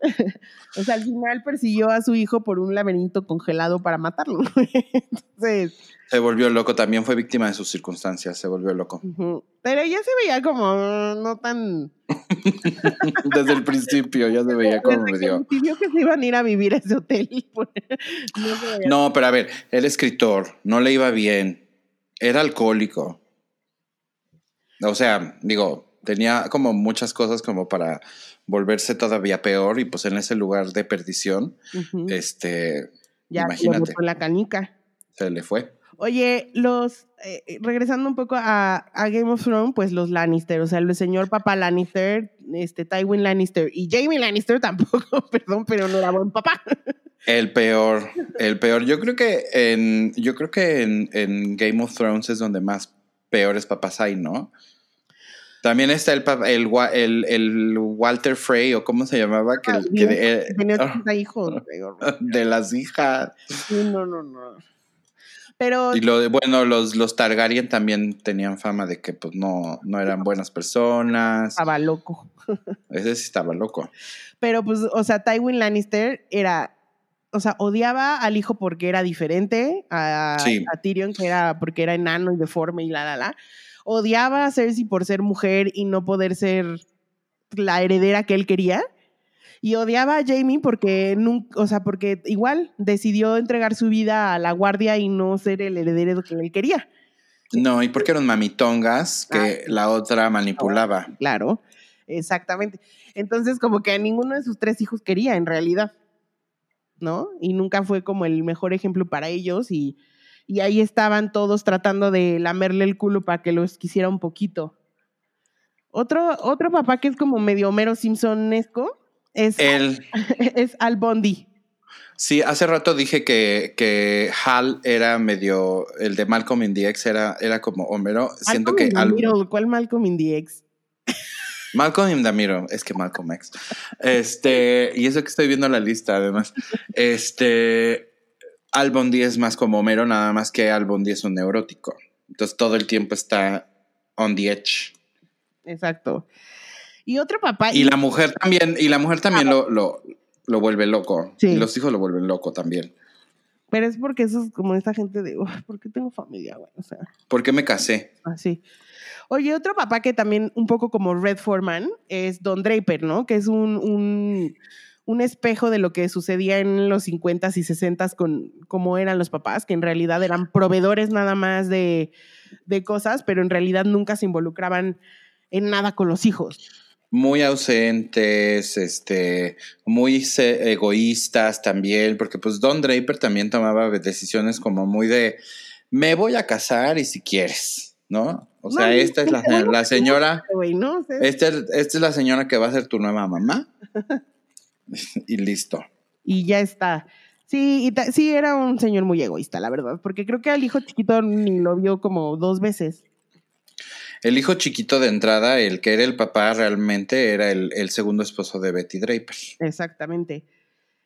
o sea, al final persiguió a su hijo por un laberinto congelado para matarlo. Entonces. Se volvió loco, también fue víctima de sus circunstancias, se volvió loco. Pero ya se veía como no tan. Desde el principio ya se veía como medio. Pidió que se iban a ir a vivir a ese hotel. no, pero a ver, el escritor, no le iba bien, era alcohólico o sea, digo, tenía como muchas cosas como para volverse todavía peor y pues en ese lugar de perdición, este, ya, imagínate. Con la canica. Se le fue. Oye, los, eh, eh, regresando un poco a, a, Game of Thrones, pues los Lannister, o sea, el señor papá Lannister, este, Tywin Lannister y Jamie Lannister tampoco, perdón, pero no era buen papá. El peor, el peor. Yo creo que en, yo creo que en, en Game of Thrones es donde más peores papás hay, ¿no? También está el, el, el, Walter Frey, o cómo se llamaba, que, tenía 80 hijos. De las hijas. no, no, no. Pero. Y lo de, bueno, los, los Targaryen también tenían fama de que pues no, no eran buenas personas. Estaba loco. Ese sí estaba loco. Pero pues, o sea, Tywin Lannister era. O sea, odiaba al hijo porque era diferente a, a Tyrion, que era porque era enano y deforme y la, la, la. Odiaba a Cersei por ser mujer y no poder ser la heredera que él quería y odiaba a Jamie porque nunca, o sea, porque igual decidió entregar su vida a la guardia y no ser el heredero que él quería. No, y porque eran mamitongas que ah, la otra manipulaba. Claro, exactamente. Entonces, como que a ninguno de sus tres hijos quería, en realidad. ¿No? Y nunca fue como el mejor ejemplo para ellos y, y ahí estaban todos tratando de lamerle el culo para que los quisiera un poquito. Otro, otro papá que es como medio Homero Simpsonesco es, el, es Al Bondi. Sí, hace rato dije que, que Hal era medio, el de Malcolm in the X era, era como Homero. Siento que Al... ¿Cuál Malcolm in the X? Malcolm in the Mirror, es que Malcolm X. Este, y eso que estoy viendo la lista además. Este, Al Bondi es más como Homero, nada más que Al Bondi es un neurótico. Entonces todo el tiempo está on the edge. Exacto. Y otro papá. Y, la mujer también, y la mujer también lo, lo, lo, vuelve loco. Y los hijos lo vuelven loco también. Pero es porque eso es como esta gente de, ¿por qué tengo familia, güey? O sea. ¿Por qué me casé? Así. Oye, otro papá que también, un poco como Red Foreman, es Don Draper, ¿no? Que es un, un, un espejo de lo que sucedía en los 50s y 60s con cómo eran los papás, que en realidad eran proveedores nada más de, de cosas, pero en realidad nunca se involucraban en nada con los hijos muy ausentes, este, muy egoístas también, porque pues Don Draper también tomaba decisiones como muy de, me voy a casar y si quieres, ¿no? O sea, esta es la, la señora, esta, es la señora que va a ser tu nueva mamá y listo. Y ya está. Sí, y sí, era un señor muy egoísta, la verdad, porque creo que al hijo chiquito ni lo vio como dos veces. El hijo chiquito de entrada, el que era el papá realmente, era el, segundo esposo de Betty Draper. Exactamente.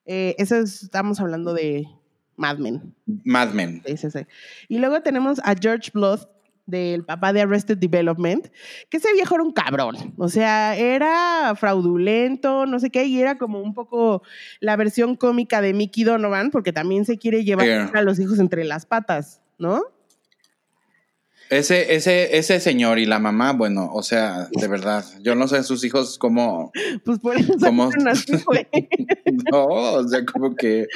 Eh, eso estamos hablando de Mad Men. Mad Men. Sí, sí, sí. Y luego tenemos a George Blood, del papá de Arrested Development, que ese viejo era un cabrón. O sea, era fraudulento, no sé qué, y era como un poco la versión cómica de Mickey Donovan, porque también se quiere llevar a los hijos entre las patas, ¿no? Ese, ese, ese señor y la mamá, bueno, o sea, de verdad, yo no sé sus hijos cómo. Pues por eso cómo, así, No, o sea, como que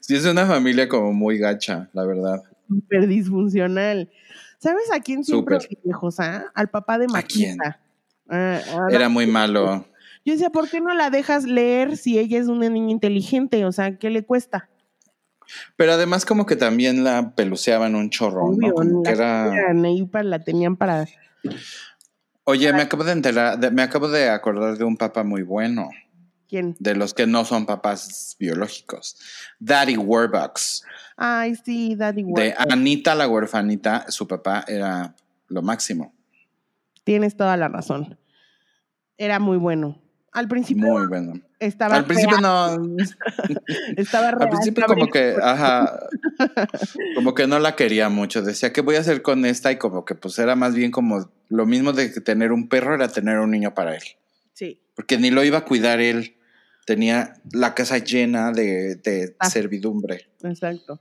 sí es una familia como muy gacha, la verdad. Súper disfuncional. ¿Sabes a quién siempre viejos, ah? Al papá de Maquita. Ah, Era muy malo. Yo decía, ¿por qué no la dejas leer si ella es una niña inteligente? O sea, ¿qué le cuesta? Pero además como que también la peluceaban un chorro, ¿no? que era... la tenían para... Oye, me acabo de enterar, me acabo de acordar de un papá muy bueno. ¿Quién? De los que no son papás biológicos. Daddy Warbucks. Ay, sí, Daddy Warbucks. De Anita la huerfanita, su papá era lo máximo. Tienes toda la razón. Era muy bueno. Al principio. Muy bueno. Estaba Al principio no. estaba Al principio como que, ajá, como que no la quería mucho. Decía, ¿qué voy a hacer con esta? Y como que pues era más bien como lo mismo de que tener un perro era tener un niño para él. Sí. Porque ni lo iba a cuidar él. Tenía la casa llena de, de ah. servidumbre. Exacto.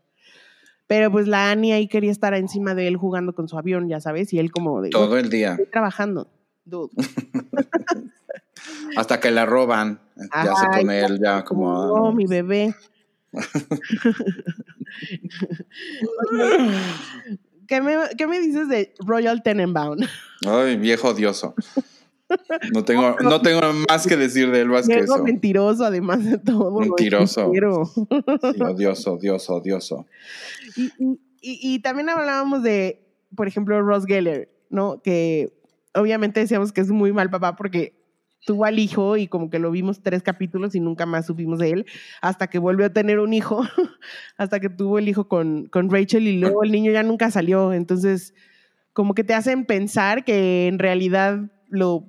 Pero pues la Annie ahí quería estar encima de él jugando con su avión, ya sabes, y él como de... Todo el día. Estoy trabajando. Dude. Hasta que la roban. Ya se pone él ya como. Oh, mi bebé. ¿Qué, me, ¿Qué me dices de Royal Tenenbaum? Ay, viejo odioso. No tengo, no tengo más que decir de él más que eso. mentiroso, además de todo. Mentiroso. Sí, odioso, odioso, odioso. Y, y, y, también hablábamos de, por ejemplo, Ross Geller, ¿no? Que obviamente decíamos que es muy mal papá porque tuvo al hijo y como que lo vimos tres capítulos y nunca más supimos de él, hasta que volvió a tener un hijo, hasta que tuvo el hijo con, con Rachel y luego el niño ya nunca salió. Entonces, como que te hacen pensar que en realidad lo,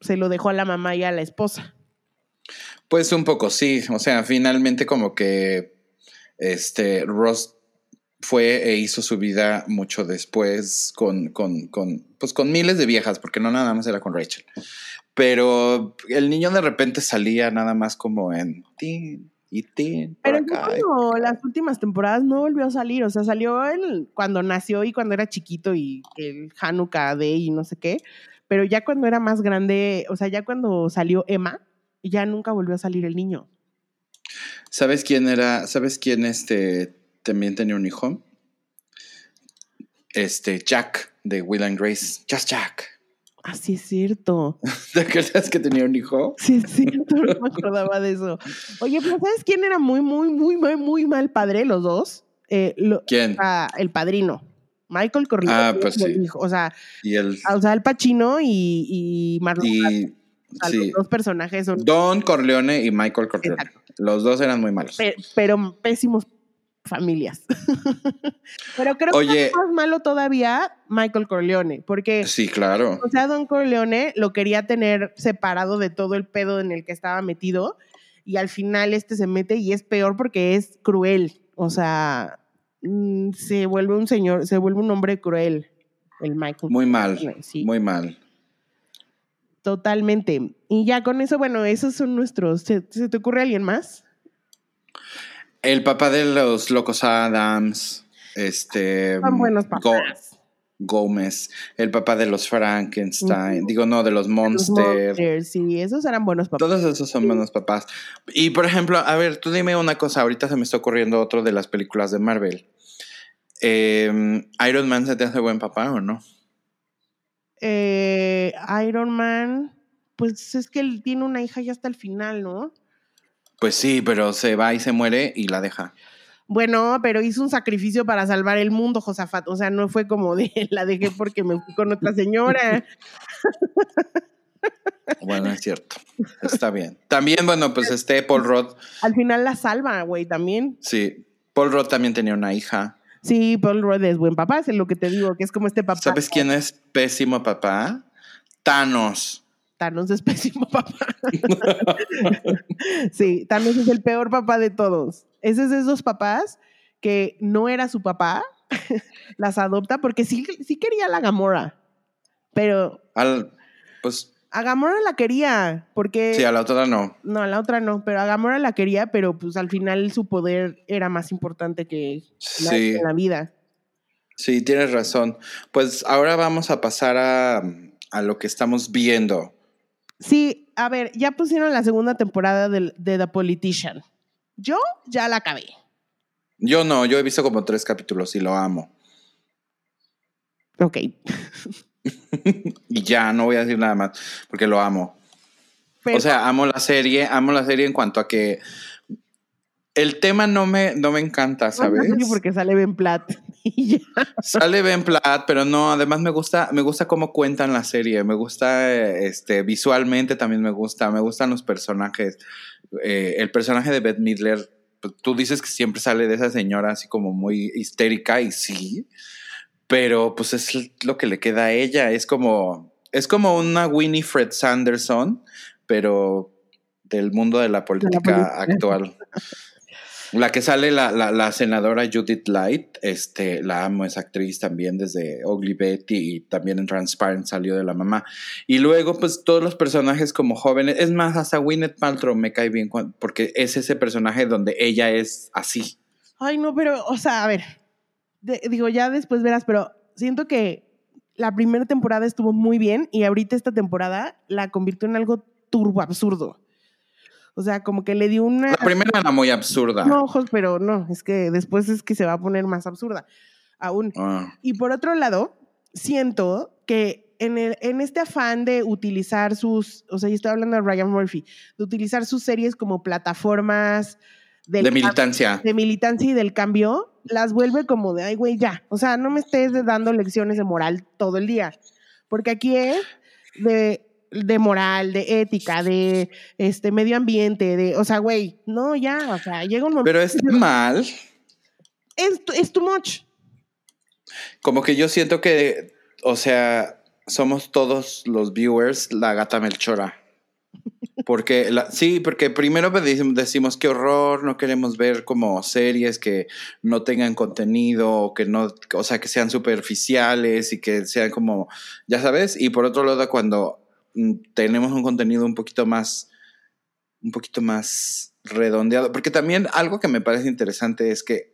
se lo dejó a la mamá y a la esposa. Pues un poco sí, o sea, finalmente como que este Ross fue e hizo su vida mucho después con, con, con, pues con miles de viejas, porque no nada más era con Rachel. Pero el niño de repente salía nada más como en tin y tin. Pero como las últimas temporadas no volvió a salir. O sea, salió él cuando nació y cuando era chiquito y el Hanukkah Day y no sé qué. Pero ya cuando era más grande, o sea, ya cuando salió Emma, ya nunca volvió a salir el niño. ¿Sabes quién era? ¿Sabes quién este también tenía un hijo? Este, Jack de Will and Grace. Just Jack. Ah, sí es cierto. ¿Te acuerdas que tenía un hijo? Sí es cierto, no me acordaba de eso. Oye, pero ¿sabes quién era muy, muy, muy, muy, muy mal padre, los dos? Eh, ¿Quién? el padrino. Michael Corleone. Ah, pues sí. O sea, y el, o sea, el Pacino y, y Marlon. Y, sí. Los dos personajes son. Don Corleone y Michael Corleone. Los dos eran muy malos. pero pésimos familias. Pero creo que es más malo todavía Michael Corleone, porque... Sí, claro. O sea, Don Corleone lo quería tener separado de todo el pedo en el que estaba metido y al final este se mete y es peor porque es cruel. O sea, mm, se vuelve un señor, se vuelve un hombre cruel, el Michael. Muy mal, muy mal. Totalmente. Y ya con eso, bueno, esos son nuestros. ¿Se, ¿se te ocurre alguien más? El papá de los Locos Adams. Este. Son buenos papás. Gómez, el papá de los Frankenstein, digo no, de los Monsters. Sí, esos eran buenos papás. Todos esos son buenos papás. Y por ejemplo, a ver, tú dime una cosa, ahorita se me está ocurriendo otro de las películas de Marvel. Em, ¿Iron Man se te hace buen papá o no? Eh, Iron Man, pues es que él tiene una hija ya hasta el final, ¿no? Pues sí, pero se va y se muere y la deja. Bueno, pero hizo un sacrificio para salvar el mundo, Josafat. O sea, no fue como de la dejé porque me fui con otra señora. Bueno, es cierto. Está bien. También, bueno, pues este Paul Roth. Al final la salva, güey, también. Sí. Paul Roth también tenía una hija. Sí, Paul Rudd es buen papá, es lo que te digo, que es como este papá. ¿Sabes quién es pésimo papá? Thanos. Thanos es pésimo papá. sí, Thanos es el peor papá de todos. Ese es de esos papás que no era su papá, las adopta porque sí, sí quería a la Gamora, pero... Al, pues... A Gamora la quería, porque... Sí, a la otra no. No, a la otra no, pero a Gamora la quería, pero pues al final su poder era más importante que la, la vida. Sí, tienes razón. Pues ahora vamos a pasar a, a lo que estamos viendo. Sí, a ver, ya pusieron la segunda temporada de, The Politician. Yo ya la acabé. Yo no, yo he visto como tres capítulos y lo amo. Ok. y ya, no voy a decir nada más, porque lo amo. o sea, amo la serie, amo la serie en cuanto a que el tema no me, no me encanta, ¿sabes? No, porque sale Ben Platt. sale Ben Platt, pero no, además me gusta, me gusta cómo cuentan la serie, me gusta este, visualmente también me gusta, me gustan los personajes. Eh, el personaje de Beth Midler, pues, tú dices que siempre sale de esa señora así como muy histérica y sí, pero pues es lo que le queda a ella, es como, es como una Winifred Sanderson, pero del mundo de la política. actual. La que sale la, la, senadora Judith Light, este, la amo, es actriz también desde Ugly Betty y también en Transparent salió de la mamá. Y luego, pues todos los personajes como jóvenes, es más, hasta Gwyneth Paltrow me cae bien porque es ese personaje donde ella es así. Ay, no, pero, o sea, a ver, digo, ya después verás, pero siento que la primera temporada estuvo muy bien y ahorita esta temporada la convirtió en algo turbo absurdo. O sea, como que le dio una... La primera era muy absurda. No, ojos, pero no, es que después es que se va a poner más absurda aún. Ah. Y por otro lado, siento que en, el, en este afán de utilizar sus, o sea, yo estoy hablando de Ryan Murphy, de utilizar sus series como plataformas de militancia. De militancia y del cambio, las vuelve como de, ay, güey, ya. O sea, no me estés dando lecciones de moral todo el día. Porque aquí es de de moral, de ética, de este medio ambiente, de, o sea, güey, no, ya, o sea, llega un momento. Pero es mal. Es, es too much. Como que yo siento que, o sea, somos todos los viewers la gata Melchora. Porque sí, porque primero decimos qué horror, no queremos ver como series que no tengan contenido, que no, o sea, que sean superficiales y que sean como, ya sabes, y por otro lado cuando tenemos un contenido un poquito más, un poquito más redondeado, porque también algo que me parece interesante es que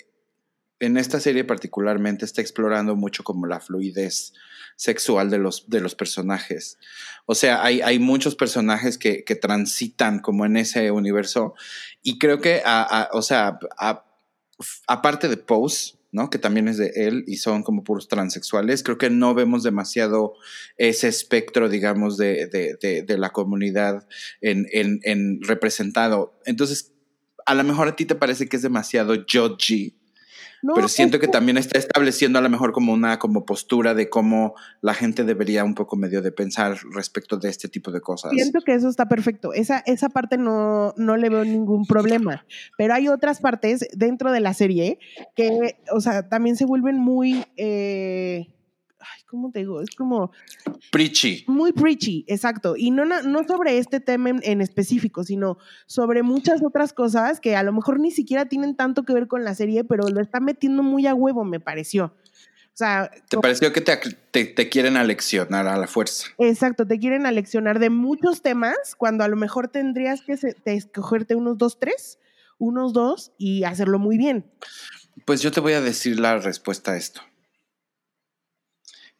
en esta serie particularmente está explorando mucho como la fluidez sexual de los, de los personajes. O sea, hay, hay muchos personajes que, que, transitan como en ese universo y creo que, o sea, aparte de Pose, ¿no? Que también es de él y son como puros transexuales, creo que no vemos demasiado ese espectro, digamos, de, de, de, la comunidad en, en, en representado. Entonces, a lo mejor a ti te parece que es demasiado judgy pero siento que, también está estableciendo a lo mejor como una como postura de cómo la gente debería un poco medio de pensar respecto de este tipo de cosas. Siento que eso está perfecto. Esa, esa parte no, no le veo ningún problema. Pero hay otras partes dentro de la serie que, o sea, también se vuelven muy... Eh, ay, ¿cómo te digo? Es como... Preachy. Muy preachy, exacto. Y no, no sobre este tema en, específico, sino sobre muchas otras cosas que a lo mejor ni siquiera tienen tanto que ver con la serie, pero lo está metiendo muy a huevo, me pareció. O sea, ¿Te pareció que te, te, quieren aleccionar a la fuerza? Exacto, te quieren aleccionar de muchos temas cuando a lo mejor tendrías que escogerte unos dos, tres, unos dos y hacerlo muy bien. Pues yo te voy a decir la respuesta a esto.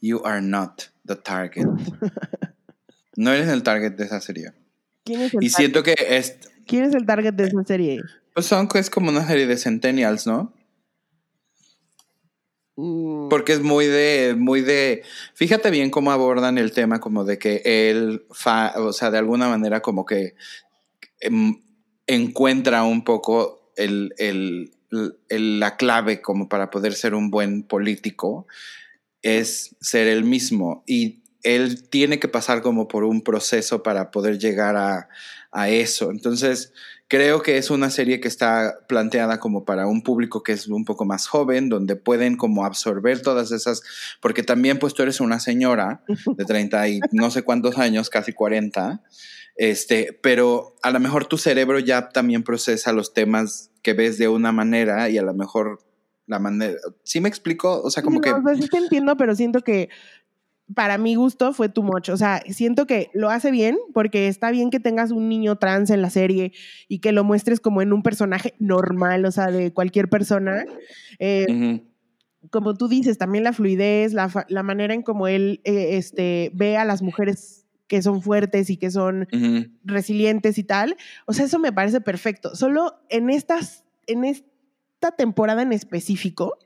You are not the target. no eres el target de esa serie. ¿Quién es el y siento que es... ¿Quién es el target de esa serie? Pues son, es como una serie de centennials, ¿no? Mm. Porque es muy de, muy de, fíjate bien cómo abordan el tema como de que él, o sea, de alguna manera como que em, encuentra un poco el, el, la clave como para poder ser un buen político es ser el mismo y él tiene que pasar como por un proceso para poder llegar a, eso. Entonces, creo que es una serie que está planteada como para un público que es un poco más joven, donde pueden como absorber todas esas, porque también pues tú eres una señora de 30 y no sé cuántos años, casi 40, este, pero a lo mejor tu cerebro ya también procesa los temas que ves de una manera y a lo mejor la manera. ¿Sí me explico? O sea, como que. No, sí te entiendo, pero siento que para mi gusto fue too much. O sea, siento que lo hace bien porque está bien que tengas un niño trans en la serie y que lo muestres como en un personaje normal, o sea, de cualquier persona. Eh, como tú dices, también la fluidez, la, la manera en como él eh, este, ve a las mujeres que son fuertes y que son resilientes y tal. O sea, eso me parece perfecto. Solo en estas, en, esta temporada en específico,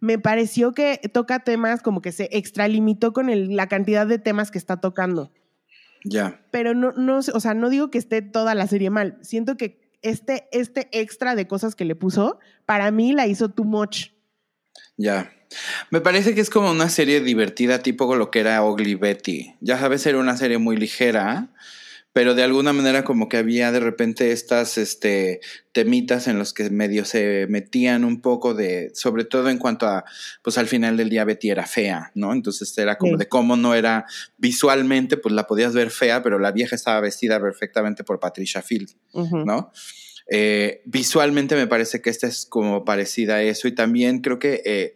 me pareció que toca temas como que se extralimitó con la cantidad de temas que está tocando. Ya. Pero no, no, o sea, no digo que esté toda la serie mal. Siento que este, este extra de cosas que le puso, para mí la hizo too much. Ya. Me parece que es como una serie divertida, tipo lo que era Ugly Betty. Ya sabes, era una serie muy ligera pero de alguna manera como que había de repente estas este, temitas en los que medio se metían un poco de, sobre todo en cuanto a, pues al final del día Betty era fea, ¿no? Entonces era como de cómo no era visualmente, pues la podías ver fea, pero la vieja estaba vestida perfectamente por Patricia Field, ¿no? Eh, visualmente me parece que esta es como parecida a eso y también creo que eh,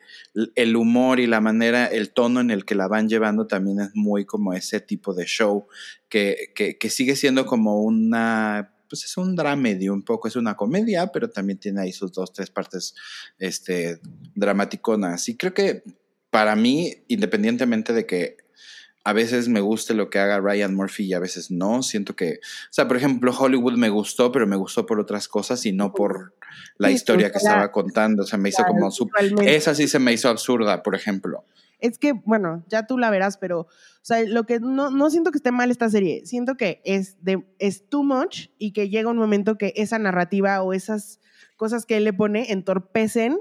el humor y la manera, el tono en el que la van llevando también es muy como ese tipo de show que, que, sigue siendo como una, pues es un dramedio un poco, es una comedia, pero también tiene ahí sus dos, tres partes este, dramaticonas. Y creo que para mí, independientemente de que a veces me guste lo que haga Ryan Murphy y a veces no. Siento que, o sea, por ejemplo, Hollywood me gustó, pero me gustó por otras cosas y no por la historia que estaba contando. O sea, me hizo como... Esa sí se me hizo absurda, por ejemplo. Es que, bueno, ya tú la verás, pero, o sea, lo que no, no siento que esté mal esta serie, siento que es, de, es too much y que llega un momento que esa narrativa o esas cosas que él le pone entorpecen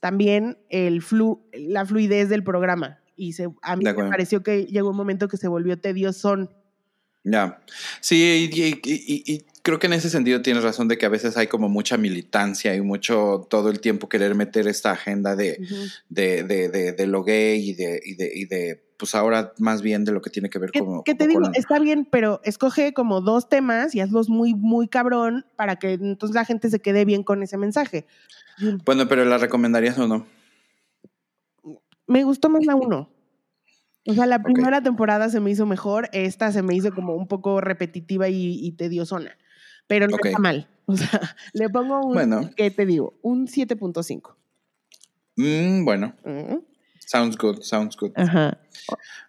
también el flu, la fluidez del programa y se, a mí me pareció que llegó un momento que se volvió tedioso. Ya, sí, y, creo que en ese sentido tienes razón de que a veces hay como mucha militancia y mucho todo el tiempo querer meter esta agenda de, de, de, de, lo gay y de, y de, y de, pues ahora más bien de lo que tiene que ver con... ¿Qué te digo? Está bien, pero escoge como dos temas y hazlos muy, muy cabrón para que entonces la gente se quede bien con ese mensaje. Bueno, pero ¿la recomendarías o no? Me gustó más la uno. O sea, la primera temporada se me hizo mejor, esta se me hizo como un poco repetitiva y, tediosona, pero no está mal. O sea, le pongo un, bueno. ¿qué te digo? Un 7.5. Mm, bueno. Sounds good, sounds good. Ajá.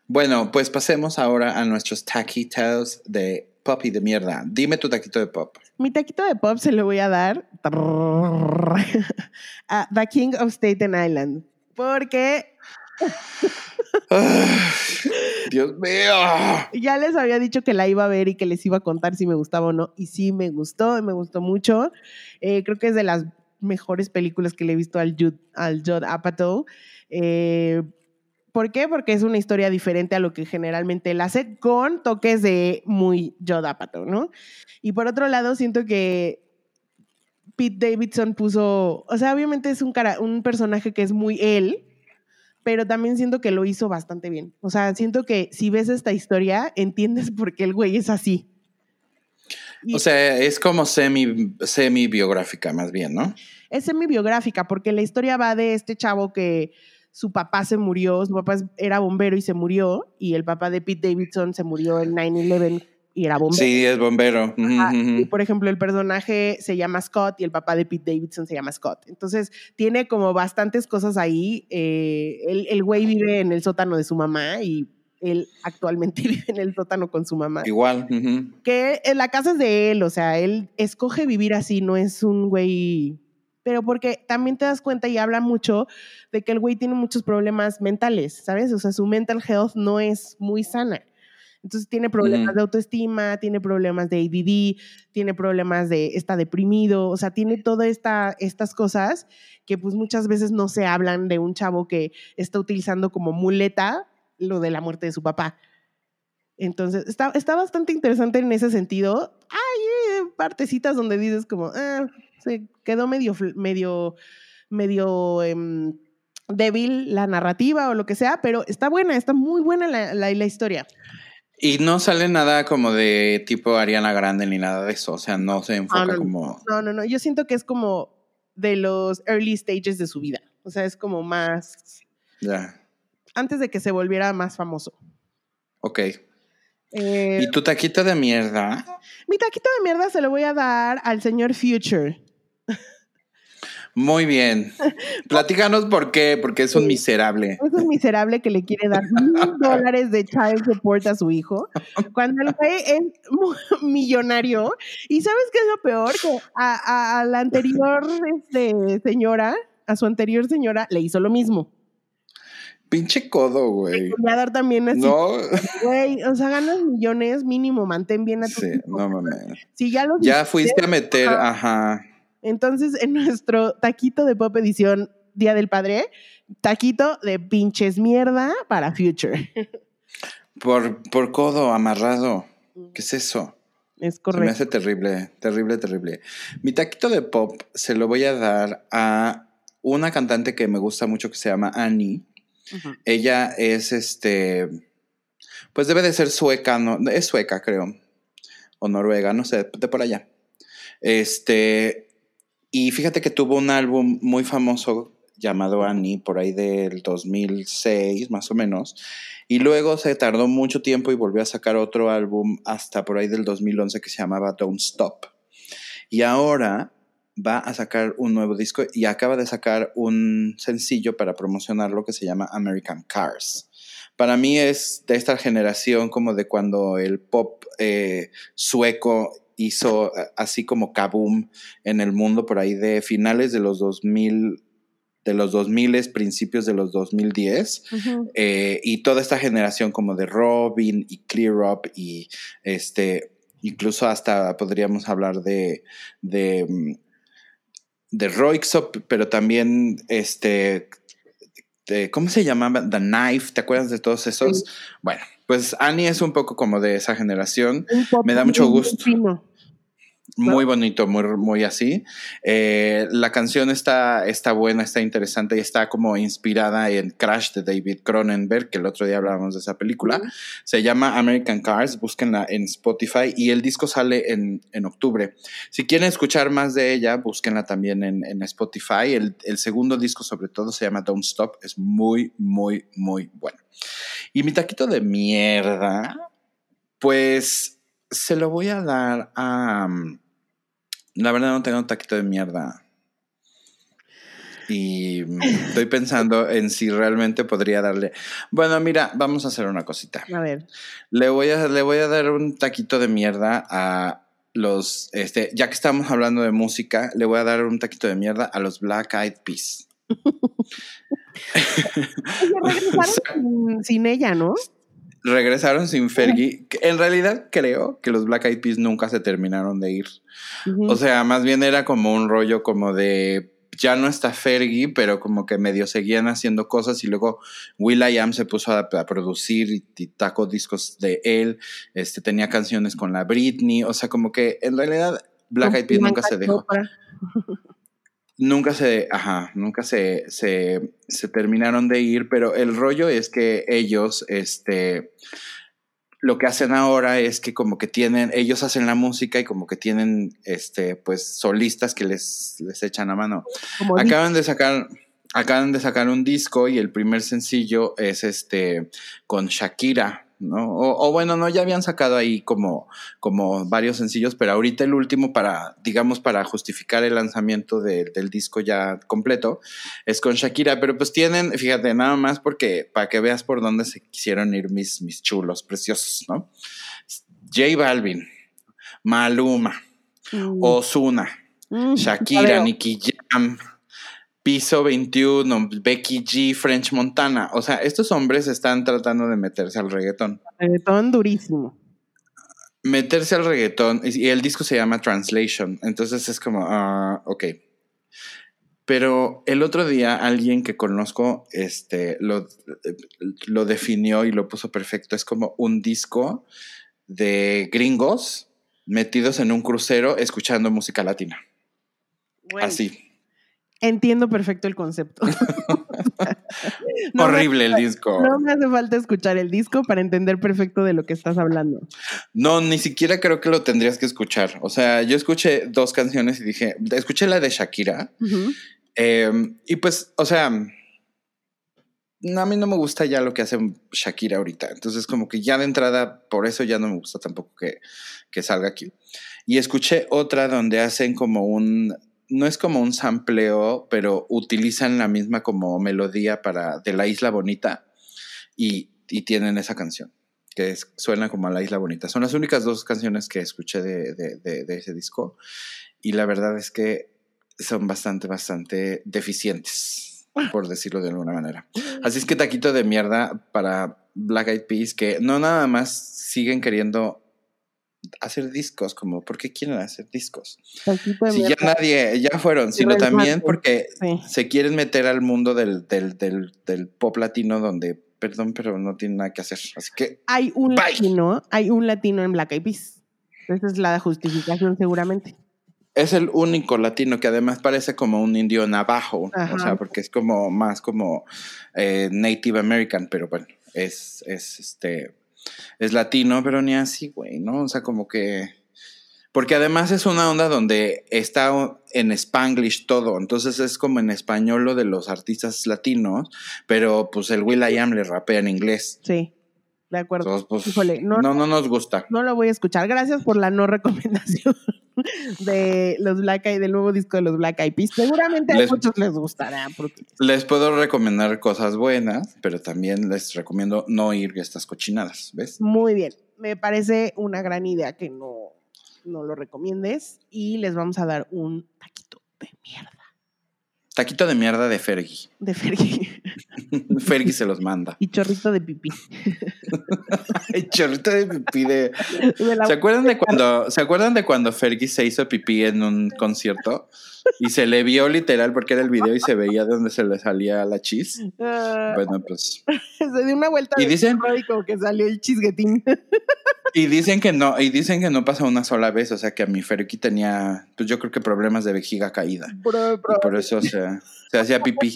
Bueno, pues pasemos ahora a nuestros taquitos de pop y de mierda. Dime tu taquito de pop. Mi taquito de pop se lo voy a dar a The King of Staten Island. Porque Dios mío. Ya les había dicho que la iba a ver y que les iba a contar si me gustaba o no. Y sí, me gustó, me gustó mucho. Eh, creo que es de las mejores películas que le he visto al Judd, al Judd Apatow. Eh, ¿Por qué? Porque es una historia diferente a lo que generalmente él hace, con toques de muy Judd Apatow, ¿no? Y por otro lado, siento que Pete Davidson puso, o sea, obviamente es un, personaje que es muy él, pero también siento que lo hizo bastante bien. O sea, siento que si ves esta historia, entiendes por qué el güey es así. o sea, es como semi, semi biográfica más bien, ¿no? Es semi biográfica porque la historia va de este chavo que su papá se murió, su papá era bombero y se murió, y el papá de Pete Davidson se murió en 9-11 y era bombero. Sí, es bombero. Y por ejemplo, el personaje se llama Scott y el papá de Pete Davidson se llama Scott. Entonces, tiene como bastantes cosas ahí. Eh, el, güey vive en el sótano de su mamá y él actualmente vive en el sótano con su mamá. Igual. Que la casa es de él, o sea, él escoge vivir así, no es un güey pero porque también te das cuenta y habla mucho de que el güey tiene muchos problemas mentales, ¿sabes? O sea, su mental health no es muy sana. Entonces tiene problemas de autoestima, tiene problemas de ADD, tiene problemas de, está deprimido, o sea, tiene todas esta, estas cosas que pues muchas veces no se hablan de un chavo que está utilizando como muleta lo de la muerte de su papá. Entonces, está, está bastante interesante en ese sentido. Hay eh, partecitas donde dices como, ah, se quedó medio, medio, medio em, débil la narrativa o lo que sea, pero está buena, está muy buena la, la, la historia. Y no sale nada como de tipo Ariana Grande ni nada de eso, o sea, no se enfoca como... No, no, no, yo siento que es como de los early stages de su vida, o sea, es como más... Ya. Antes de que se volviera más famoso. Ok. Eh, ¿Y tu taquito de mierda? Mi taquito de mierda se lo voy a dar al señor Future. Muy bien. Platícanos por qué, porque es un miserable. Es un miserable que le quiere dar mil dólares de child support a su hijo, cuando el güey es millonario. Y ¿sabes qué es lo peor? Que a, la anterior este, señora, a su anterior señora, le hizo lo mismo. Pinche codo, güey. a dar también así. No. Güey, o sea, ganas millones, mínimo, mantén bien a tu Sí, no mames. Si ya los Ya fuiste a meter, ajá. Entonces, en nuestro taquito de Pop Edición Día del Padre, taquito de pinches mierda para Future. Por, por codo amarrado. ¿Qué es eso? Es correcto. me hace terrible, terrible, terrible. Mi taquito de pop se lo voy a dar a una cantante que me gusta mucho que se llama Annie. Ella es este, pues debe de ser sueca, no, es sueca creo, o noruega, no sé, de por allá. Este, y fíjate que tuvo un álbum muy famoso llamado Annie, por ahí del 2006 más o menos, y luego se tardó mucho tiempo y volvió a sacar otro álbum hasta por ahí del 2011 que se llamaba Don't Stop. Y ahora va a sacar un nuevo disco y acaba de sacar un sencillo para promocionarlo que se llama American Cars. Para mí es de esta generación como de cuando el pop eh, sueco hizo eh, así como kaboom en el mundo por ahí de finales de los 2000 de los 2000, principios de los 2010, eh, y toda esta generación como de Robin y Clear Up y este, incluso hasta podríamos hablar de, de, mm, de Roixop, pero también este, ¿cómo se llamaba? The Knife, ¿te acuerdas de todos esos? Bueno, pues Annie es un poco como de esa generación, me da mucho gusto. Muy bonito, muy, muy así. Eh, la canción está, está buena, está interesante y está como inspirada en Crash de David Cronenberg, que el otro día hablábamos de esa película. Se llama American Cars, búsquenla en Spotify y el disco sale en, octubre. Si quieren escuchar más de ella, búsquenla también en, en Spotify. El, el, segundo disco sobre todo se llama Don't Stop, es muy, muy, muy bueno. Y mi taquito de mierda, pues se lo voy a dar a... Mm, la verdad no tengo un taquito de mierda. Y estoy pensando en si realmente podría darle. Bueno, mira, vamos a hacer una cosita. A ver. Le voy a, le voy a dar un taquito de mierda a los. Este, ya que estamos hablando de música, le voy a dar un taquito de mierda a los Black Eyed Peas. sin ella, ¿no? Regresaron sin Fergie. En realidad creo que los Black Eyed Peas nunca se terminaron de ir. O sea, más bien era como un rollo como de ya no está Fergie, pero como que medio seguían haciendo cosas y luego Will I Am se puso a, producir y, y, tacó discos de él, este tenía canciones con la Britney, o sea, como que en realidad Black Eyed Peas nunca se dejó. Nunca se, ajá, nunca se, se, se, terminaron de ir, pero el rollo es que ellos, este, lo que hacen ahora es que como que tienen, ellos hacen la música y como que tienen, este, pues solistas que les, les echan a mano. Acaban de sacar, acaban de sacar un disco y el primer sencillo es este, con Shakira, ¿no? O, bueno, no, ya habían sacado ahí como, como varios sencillos, pero ahorita el último para, digamos, para justificar el lanzamiento del disco ya completo, es con Shakira, pero pues tienen, fíjate, nada más porque, para que veas por dónde se quisieron ir mis, mis chulos, preciosos, ¿no? J Balvin, Maluma, mm. Ozuna, mm, Shakira, Nicky Jam, Piso 21, Becky G, French Montana. O sea, estos hombres están tratando de meterse al reggaetón. Reggaetón durísimo. Meterse al reggaetón. Y el disco se llama Translation. Entonces es como, ah, ok. Pero el otro día alguien que conozco este, lo, lo definió y lo puso perfecto. Es como un disco de gringos metidos en un crucero escuchando música latina. Así. Entiendo perfecto el concepto. Horrible el disco. No me hace falta escuchar el disco para entender perfecto de lo que estás hablando. No, ni siquiera creo que lo tendrías que escuchar. O sea, yo escuché dos canciones y dije, escuché la de Shakira. Em, y pues, o sea, a mí no me gusta ya lo que hace Shakira ahorita. Entonces, como que ya de entrada, por eso ya no me gusta tampoco que, que salga aquí. Y escuché otra donde hacen como un no es como un sampleo, pero utilizan la misma como melodía para de la Isla Bonita y, tienen esa canción que suena como a la Isla Bonita. Son las únicas dos canciones que escuché de, de, ese disco y la verdad es que son bastante, bastante deficientes, por decirlo de alguna manera. Así es que taquito de mierda para Black Eyed Peas que no nada más siguen queriendo hacer discos, como, ¿por qué quieren hacer discos? Si ya nadie, ya fueron, sino también porque se quieren meter al mundo del, del, del, pop latino donde, perdón, pero no tienen nada que hacer. Así que. Hay un latino, hay un latino en Black Eyed Peas. Esa es la justificación, seguramente. Es el único latino que además parece como un indio navajo, o sea, porque es como más como eh, Native American, pero bueno, es, es este es latino, pero ni así, güey, ¿no? O sea, como que... Porque además es una onda donde está en spanglish todo, entonces es como en español lo de los artistas latinos, pero pues el Will I Am le rapea en inglés. Sí. De acuerdo. Pues, no, no, nos gusta. No lo voy a escuchar. Gracias por la no recomendación de los Black Eyed, del nuevo disco de los Black Eyed Peas. Seguramente a muchos les gustará. Les puedo recomendar cosas buenas, pero también les recomiendo no ir a estas cochinadas, ¿ves? Muy bien. Me parece una gran idea que no, no lo recomiendes y les vamos a dar un taquito de mierda. Taquito de mierda de Fergie. De Fergie. Fergie se los manda. Y chorrito de pipí. y chorrito de pipí de. ¿Se acuerdan de cuando, ¿Se acuerdan de cuando Fergie se hizo pipí en un concierto? Y se le vio literal porque era el video y se veía de donde se le salía la chis. Ah. bueno, pues. Se dio una vuelta y dicen como que salió el chisguetín. Y dicen que no, y dicen que no pasa una sola vez, o sea que a mi Fergie tenía, pues yo creo que problemas de vejiga caída. y por eso se, se hacía pipí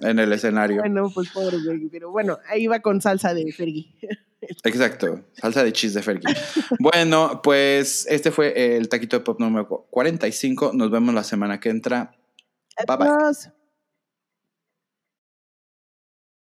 en el escenario. Bueno, pues pobre Fergie, pero bueno, ahí va con salsa de Fergie. Exacto, salsa de chis de Fergie. bueno, pues este fue el taquito de pop número 45. Nos vemos la semana que entra. Bye bye.